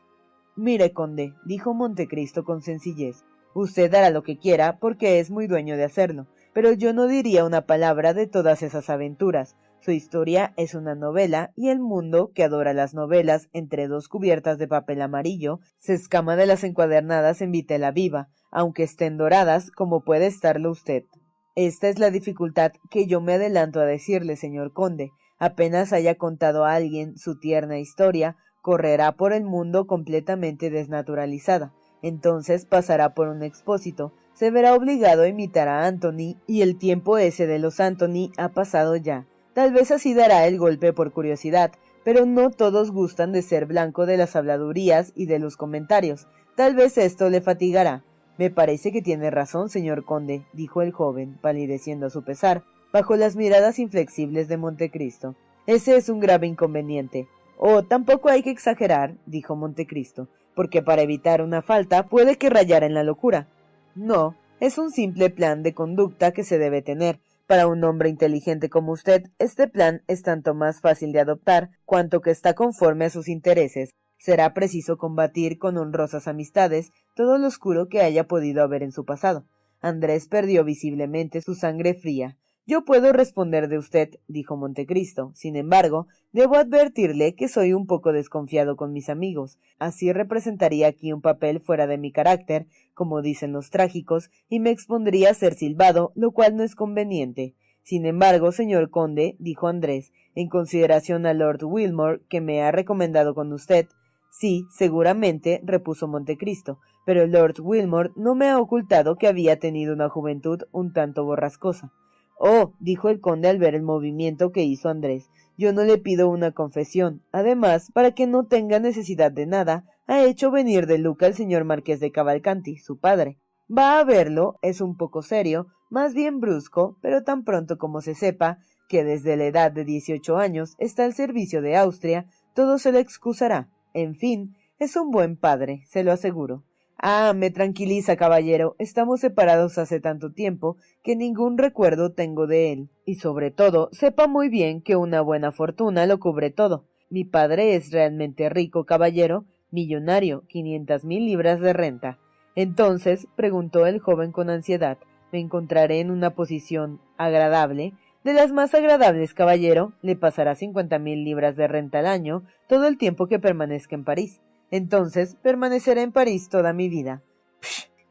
Mire, conde, dijo Montecristo con sencillez, usted hará lo que quiera porque es muy dueño de hacerlo, pero yo no diría una palabra de todas esas aventuras, su historia es una novela y el mundo, que adora las novelas entre dos cubiertas de papel amarillo, se escama de las encuadernadas en vitela viva, aunque estén doradas como puede estarlo usted. Esta es la dificultad que yo me adelanto a decirle, señor conde. Apenas haya contado a alguien su tierna historia, correrá por el mundo completamente desnaturalizada. Entonces pasará por un expósito, se verá obligado a imitar a Anthony, y el tiempo ese de los Anthony ha pasado ya. Tal vez así dará el golpe por curiosidad, pero no todos gustan de ser blanco de las habladurías y de los comentarios. Tal vez esto le fatigará. Me parece que tiene razón, señor conde, dijo el joven, palideciendo a su pesar, bajo las miradas inflexibles de Montecristo. Ese es un grave inconveniente. Oh, tampoco hay que exagerar, dijo Montecristo, porque para evitar una falta puede que rayar en la locura. No, es un simple plan de conducta que se debe tener, para un hombre inteligente como usted, este plan es tanto más fácil de adoptar cuanto que está conforme a sus intereses. Será preciso combatir con honrosas amistades todo lo oscuro que haya podido haber en su pasado. Andrés perdió visiblemente su sangre fría. Yo puedo responder de usted, dijo Montecristo. Sin embargo, debo advertirle que soy un poco desconfiado con mis amigos. Así representaría aquí un papel fuera de mi carácter, como dicen los trágicos, y me expondría a ser silbado, lo cual no es conveniente. Sin embargo, señor conde, dijo Andrés, en consideración a Lord Wilmore, que me ha recomendado con usted, Sí, seguramente, repuso Montecristo, pero Lord Wilmore no me ha ocultado que había tenido una juventud un tanto borrascosa. Oh, dijo el conde al ver el movimiento que hizo Andrés, yo no le pido una confesión. Además, para que no tenga necesidad de nada, ha hecho venir de Luca el señor marqués de Cavalcanti, su padre. Va a verlo, es un poco serio, más bien brusco, pero tan pronto como se sepa que desde la edad de dieciocho años está al servicio de Austria, todo se le excusará. En fin, es un buen padre, se lo aseguro. Ah, me tranquiliza, caballero. Estamos separados hace tanto tiempo que ningún recuerdo tengo de él. Y sobre todo, sepa muy bien que una buena fortuna lo cubre todo. Mi padre es realmente rico, caballero, millonario, quinientas mil libras de renta. Entonces, preguntó el joven con ansiedad, ¿me encontraré en una posición agradable? De las más agradables, caballero, le pasará cincuenta mil libras de renta al año todo el tiempo que permanezca en París. Entonces permaneceré en París toda mi vida.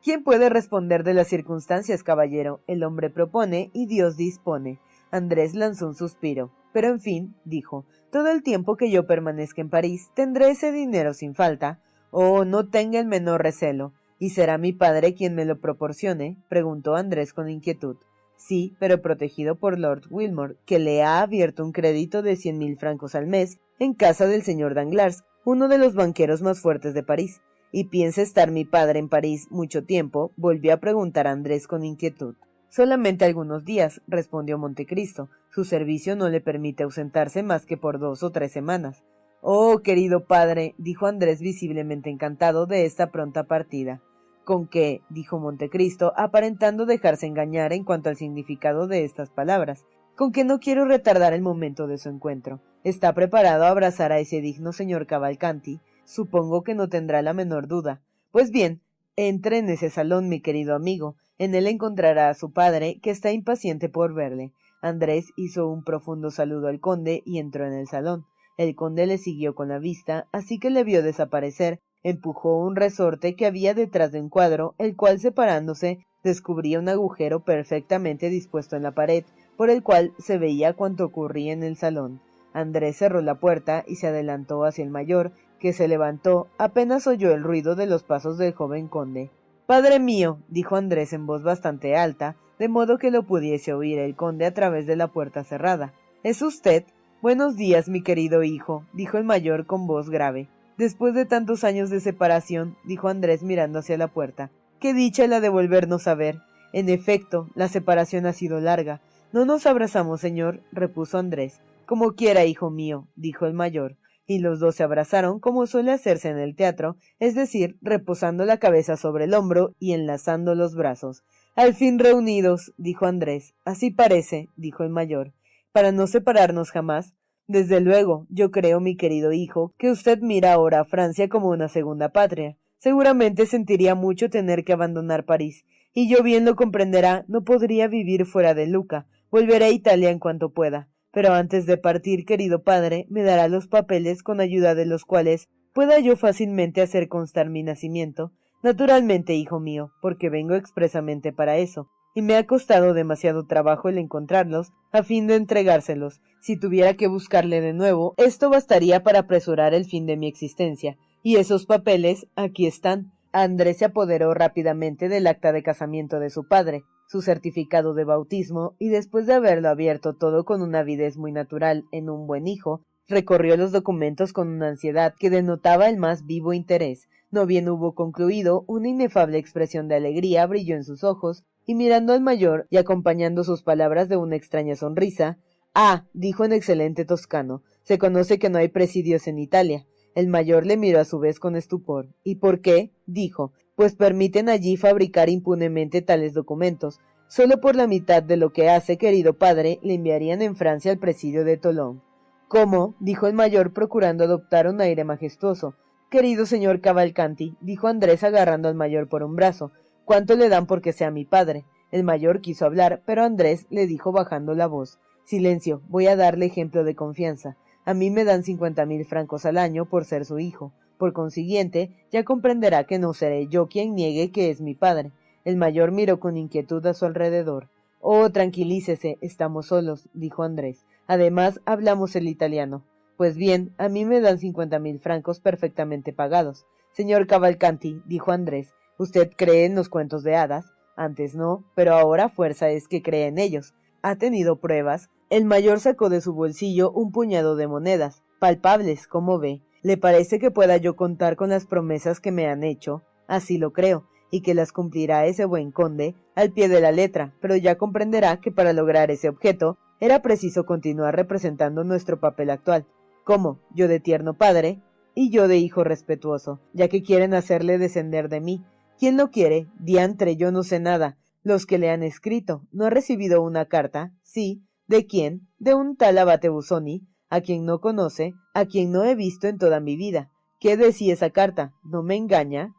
¿Quién puede responder de las circunstancias, caballero? El hombre propone y Dios dispone. Andrés lanzó un suspiro. Pero en fin, dijo, todo el tiempo que yo permanezca en París tendré ese dinero sin falta. Oh, no tenga el menor recelo. ¿Y será mi padre quien me lo proporcione? preguntó Andrés con inquietud. Sí, pero protegido por Lord Wilmore, que le ha abierto un crédito de cien mil francos al mes en casa del señor Danglars, uno de los banqueros más fuertes de París. ¿Y piensa estar mi padre en París mucho tiempo? volvió a preguntar Andrés con inquietud. Solamente algunos días, respondió Montecristo. Su servicio no le permite ausentarse más que por dos o tres semanas. Oh, querido padre, dijo Andrés visiblemente encantado de esta pronta partida. ¿Con qué? dijo Montecristo, aparentando dejarse engañar en cuanto al significado de estas palabras. Con que no quiero retardar el momento de su encuentro. Está preparado a abrazar a ese digno señor Cavalcanti. Supongo que no tendrá la menor duda. Pues bien, entre en ese salón, mi querido amigo. En él encontrará a su padre, que está impaciente por verle. Andrés hizo un profundo saludo al conde y entró en el salón. El conde le siguió con la vista, así que le vio desaparecer, empujó un resorte que había detrás de un cuadro, el cual separándose descubría un agujero perfectamente dispuesto en la pared, por el cual se veía cuanto ocurría en el salón. Andrés cerró la puerta y se adelantó hacia el mayor, que se levantó apenas oyó el ruido de los pasos del joven conde. Padre mío, dijo Andrés en voz bastante alta, de modo que lo pudiese oír el conde a través de la puerta cerrada. ¿Es usted? Buenos días, mi querido hijo, dijo el mayor con voz grave. Después de tantos años de separación, dijo Andrés mirando hacia la puerta, qué dicha la de volvernos a ver. En efecto, la separación ha sido larga. No nos abrazamos, señor, repuso Andrés. Como quiera, hijo mío, dijo el mayor, y los dos se abrazaron como suele hacerse en el teatro, es decir, reposando la cabeza sobre el hombro y enlazando los brazos. Al fin reunidos, dijo Andrés. Así parece, dijo el mayor, para no separarnos jamás. Desde luego, yo creo, mi querido hijo, que usted mira ahora a Francia como una segunda patria. Seguramente sentiría mucho tener que abandonar París, y yo bien lo comprenderá, no podría vivir fuera de Luca. Volveré a Italia en cuanto pueda. Pero antes de partir, querido padre, me dará los papeles con ayuda de los cuales pueda yo fácilmente hacer constar mi nacimiento. Naturalmente, hijo mío, porque vengo expresamente para eso, y me ha costado demasiado trabajo el encontrarlos a fin de entregárselos. Si tuviera que buscarle de nuevo, esto bastaría para apresurar el fin de mi existencia. Y esos papeles aquí están. Andrés se apoderó rápidamente del acta de casamiento de su padre, su certificado de bautismo, y después de haberlo abierto todo con una avidez muy natural en un buen hijo, recorrió los documentos con una ansiedad que denotaba el más vivo interés. No bien hubo concluido, una inefable expresión de alegría brilló en sus ojos, y mirando al mayor y acompañando sus palabras de una extraña sonrisa, Ah, dijo en excelente toscano, se conoce que no hay presidios en Italia. El mayor le miró a su vez con estupor. ¿Y por qué? dijo pues permiten allí fabricar impunemente tales documentos. Solo por la mitad de lo que hace, querido padre, le enviarían en Francia al presidio de Tolón. ¿Cómo? dijo el mayor procurando adoptar un aire majestuoso. Querido señor Cavalcanti, dijo Andrés agarrando al mayor por un brazo, ¿cuánto le dan porque sea mi padre? El mayor quiso hablar, pero Andrés le dijo bajando la voz Silencio, voy a darle ejemplo de confianza. A mí me dan cincuenta mil francos al año por ser su hijo. Por consiguiente, ya comprenderá que no seré yo quien niegue que es mi padre. El mayor miró con inquietud a su alrededor. Oh, tranquilícese, estamos solos, dijo Andrés. Además, hablamos el italiano. Pues bien, a mí me dan cincuenta mil francos perfectamente pagados. Señor Cavalcanti, dijo Andrés, ¿usted cree en los cuentos de hadas? Antes no, pero ahora fuerza es que cree en ellos. ¿Ha tenido pruebas? El mayor sacó de su bolsillo un puñado de monedas, palpables, como ve. ¿Le parece que pueda yo contar con las promesas que me han hecho? Así lo creo, y que las cumplirá ese buen conde al pie de la letra, pero ya comprenderá que para lograr ese objeto era preciso continuar representando nuestro papel actual, como yo de tierno padre y yo de hijo respetuoso, ya que quieren hacerle descender de mí. ¿Quién lo quiere? Diantre, yo no sé nada. Los que le han escrito. ¿No ha recibido una carta? Sí. ¿De quién? De un tal abate Busoni, a quien no conoce, a quien no he visto en toda mi vida. ¿Qué decía esa carta? ¿No me engaña?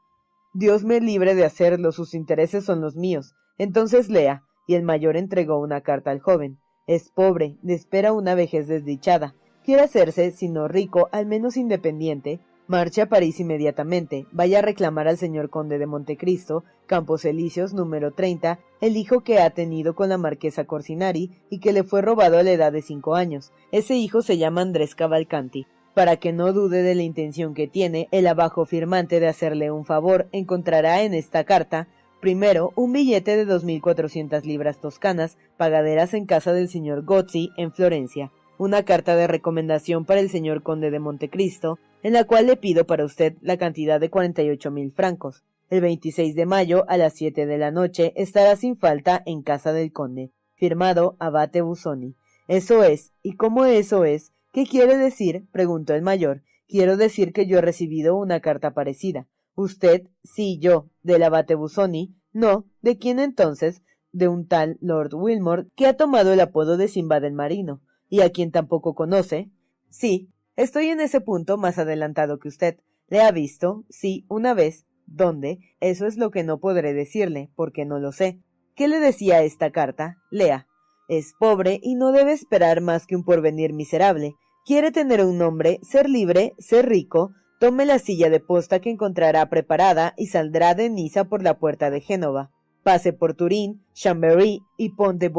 Dios me libre de hacerlo, sus intereses son los míos. Entonces lea. Y el mayor entregó una carta al joven. Es pobre, le espera una vejez desdichada. Quiere hacerse, si no rico, al menos independiente, Marche a París inmediatamente. Vaya a reclamar al señor conde de Montecristo, Campos Elíseos número 30, el hijo que ha tenido con la marquesa Corsinari y que le fue robado a la edad de cinco años. Ese hijo se llama Andrés Cavalcanti. Para que no dude de la intención que tiene, el abajo firmante de hacerle un favor encontrará en esta carta Primero, un billete de dos mil cuatrocientas libras toscanas, pagaderas en casa del señor Gozzi, en Florencia. Una carta de recomendación para el señor conde de Montecristo, en la cual le pido para usted la cantidad de cuarenta y ocho mil francos. El 26 de mayo a las siete de la noche estará sin falta en casa del conde. Firmado Abate Busoni. Eso es. ¿Y cómo eso es? ¿Qué quiere decir? preguntó el mayor. Quiero decir que yo he recibido una carta parecida. Usted, sí, yo, del abate Busoni. No, ¿de quién entonces? De un tal Lord Wilmore, que ha tomado el apodo de Simba del Marino, y a quien tampoco conoce. Sí, Estoy en ese punto más adelantado que usted. ¿Le ha visto? Sí, una vez. ¿Dónde? Eso es lo que no podré decirle, porque no lo sé. ¿Qué le decía esta carta? Lea. Es pobre y no debe esperar más que un porvenir miserable. Quiere tener un nombre, ser libre, ser rico. Tome la silla de posta que encontrará preparada y saldrá de Niza por la puerta de Génova. Pase por Turín, Chambéry y Pont de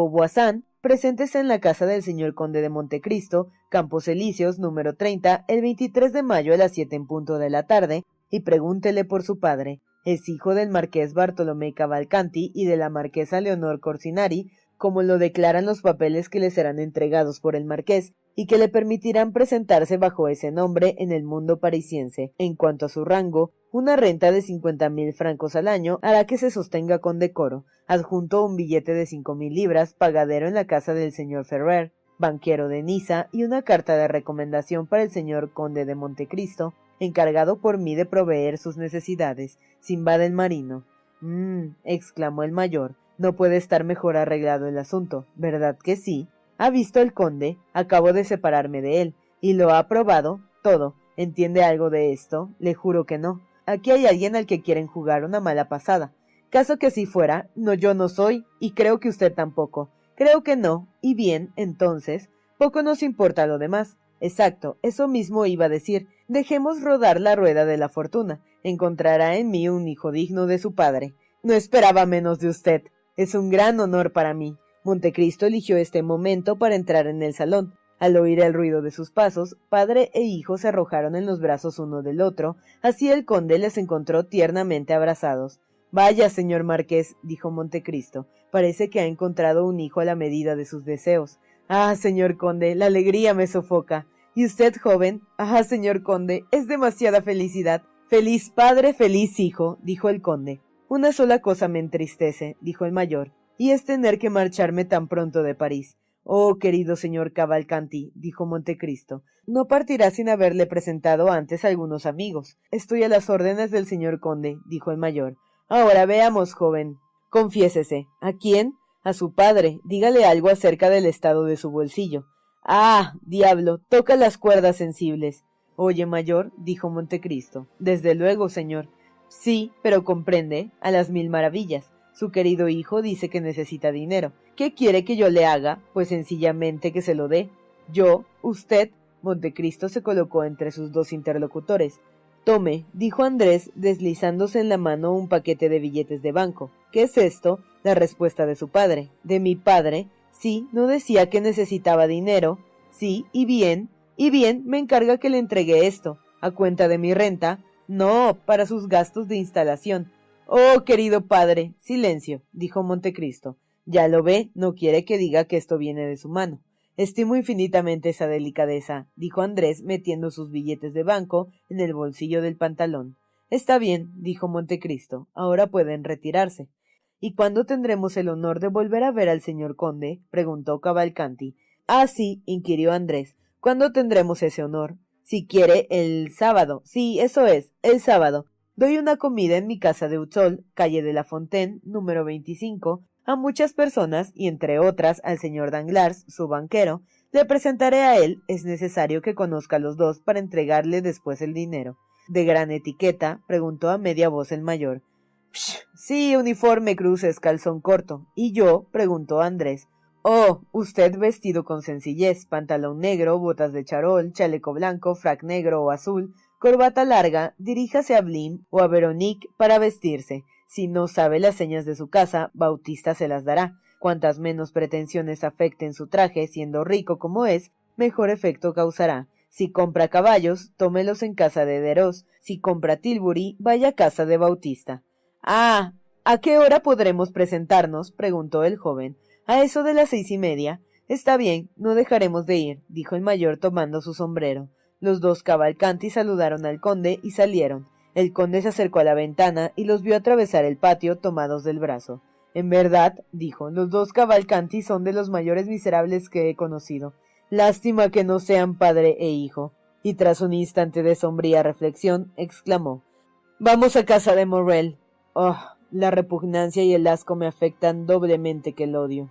Preséntese en la casa del señor conde de Montecristo, Campos Elíseos, número 30, el 23 de mayo a las 7 en punto de la tarde, y pregúntele por su padre. Es hijo del marqués Bartolomé Cavalcanti y de la marquesa Leonor Corsinari, como lo declaran los papeles que le serán entregados por el marqués y que le permitirán presentarse bajo ese nombre en el mundo parisiense. En cuanto a su rango, una renta de cincuenta mil francos al año hará que se sostenga con decoro, adjunto un billete de cinco mil libras pagadero en la casa del señor Ferrer. banquero de Niza, y una carta de recomendación para el señor conde de Montecristo, encargado por mí de proveer sus necesidades. Sinbad el marino. Mmm, exclamó el mayor, no puede estar mejor arreglado el asunto, ¿verdad que sí? ¿Ha visto el conde? Acabo de separarme de él, y lo ha probado todo. ¿Entiende algo de esto? Le juro que no. Aquí hay alguien al que quieren jugar una mala pasada. Caso que si fuera, no yo no soy, y creo que usted tampoco. Creo que no, y bien, entonces, poco nos importa lo demás. Exacto, eso mismo iba a decir. Dejemos rodar la rueda de la fortuna. Encontrará en mí un hijo digno de su padre. No esperaba menos de usted. Es un gran honor para mí. Montecristo eligió este momento para entrar en el salón. Al oír el ruido de sus pasos, padre e hijo se arrojaron en los brazos uno del otro, así el conde les encontró tiernamente abrazados. Vaya, señor marqués, dijo Montecristo, parece que ha encontrado un hijo a la medida de sus deseos. Ah, señor conde, la alegría me sofoca. ¿Y usted, joven? Ah, señor conde, es demasiada felicidad. Feliz padre, feliz hijo, dijo el conde. Una sola cosa me entristece, dijo el mayor, y es tener que marcharme tan pronto de París. Oh, querido señor Cavalcanti, dijo Montecristo, no partirá sin haberle presentado antes a algunos amigos. Estoy a las órdenes del señor conde, dijo el mayor. Ahora veamos, joven. Confiésese. ¿A quién? A su padre. Dígale algo acerca del estado de su bolsillo. Ah, diablo, toca las cuerdas sensibles. Oye, mayor, dijo Montecristo. Desde luego, señor. Sí, pero comprende, a las mil maravillas. Su querido hijo dice que necesita dinero. ¿Qué quiere que yo le haga? Pues sencillamente que se lo dé. Yo, usted. Montecristo se colocó entre sus dos interlocutores. Tome, dijo Andrés, deslizándose en la mano un paquete de billetes de banco. ¿Qué es esto? La respuesta de su padre. ¿De mi padre? Sí, no decía que necesitaba dinero. Sí, y bien. Y bien, me encarga que le entregue esto. ¿A cuenta de mi renta? No, para sus gastos de instalación. Oh, querido padre. Silencio, dijo Montecristo. Ya lo ve, no quiere que diga que esto viene de su mano. Estimo infinitamente esa delicadeza, dijo Andrés, metiendo sus billetes de banco en el bolsillo del pantalón. Está bien, dijo Montecristo. Ahora pueden retirarse. ¿Y cuándo tendremos el honor de volver a ver al señor conde? preguntó Cavalcanti. Ah, sí, inquirió Andrés. ¿Cuándo tendremos ese honor? Si quiere, el sábado. Sí, eso es, el sábado. Doy una comida en mi casa de Utzol, calle de la Fontaine, número 25, a muchas personas y entre otras al señor Danglars, su banquero. Le presentaré a él, es necesario que conozca a los dos para entregarle después el dinero. ¿De gran etiqueta? preguntó a media voz el mayor. Sí, uniforme, cruces, calzón corto. ¿Y yo? preguntó Andrés. Oh, usted vestido con sencillez, pantalón negro, botas de charol, chaleco blanco, frac negro o azul, corbata larga, diríjase a Blim o a Veronique para vestirse. Si no sabe las señas de su casa, Bautista se las dará. Cuantas menos pretensiones afecten su traje, siendo rico como es, mejor efecto causará. Si compra caballos, tómelos en casa de Deros. Si compra Tilbury, vaya a casa de Bautista. Ah. ¿A qué hora podremos presentarnos? preguntó el joven. A eso de las seis y media. Está bien, no dejaremos de ir, dijo el mayor tomando su sombrero. Los dos cavalcanti saludaron al conde y salieron. El conde se acercó a la ventana y los vio atravesar el patio tomados del brazo. En verdad, dijo, los dos cavalcanti son de los mayores miserables que he conocido. Lástima que no sean padre e hijo. Y tras un instante de sombría reflexión, exclamó Vamos a casa de Morrel. Oh, la repugnancia y el asco me afectan doblemente que el odio.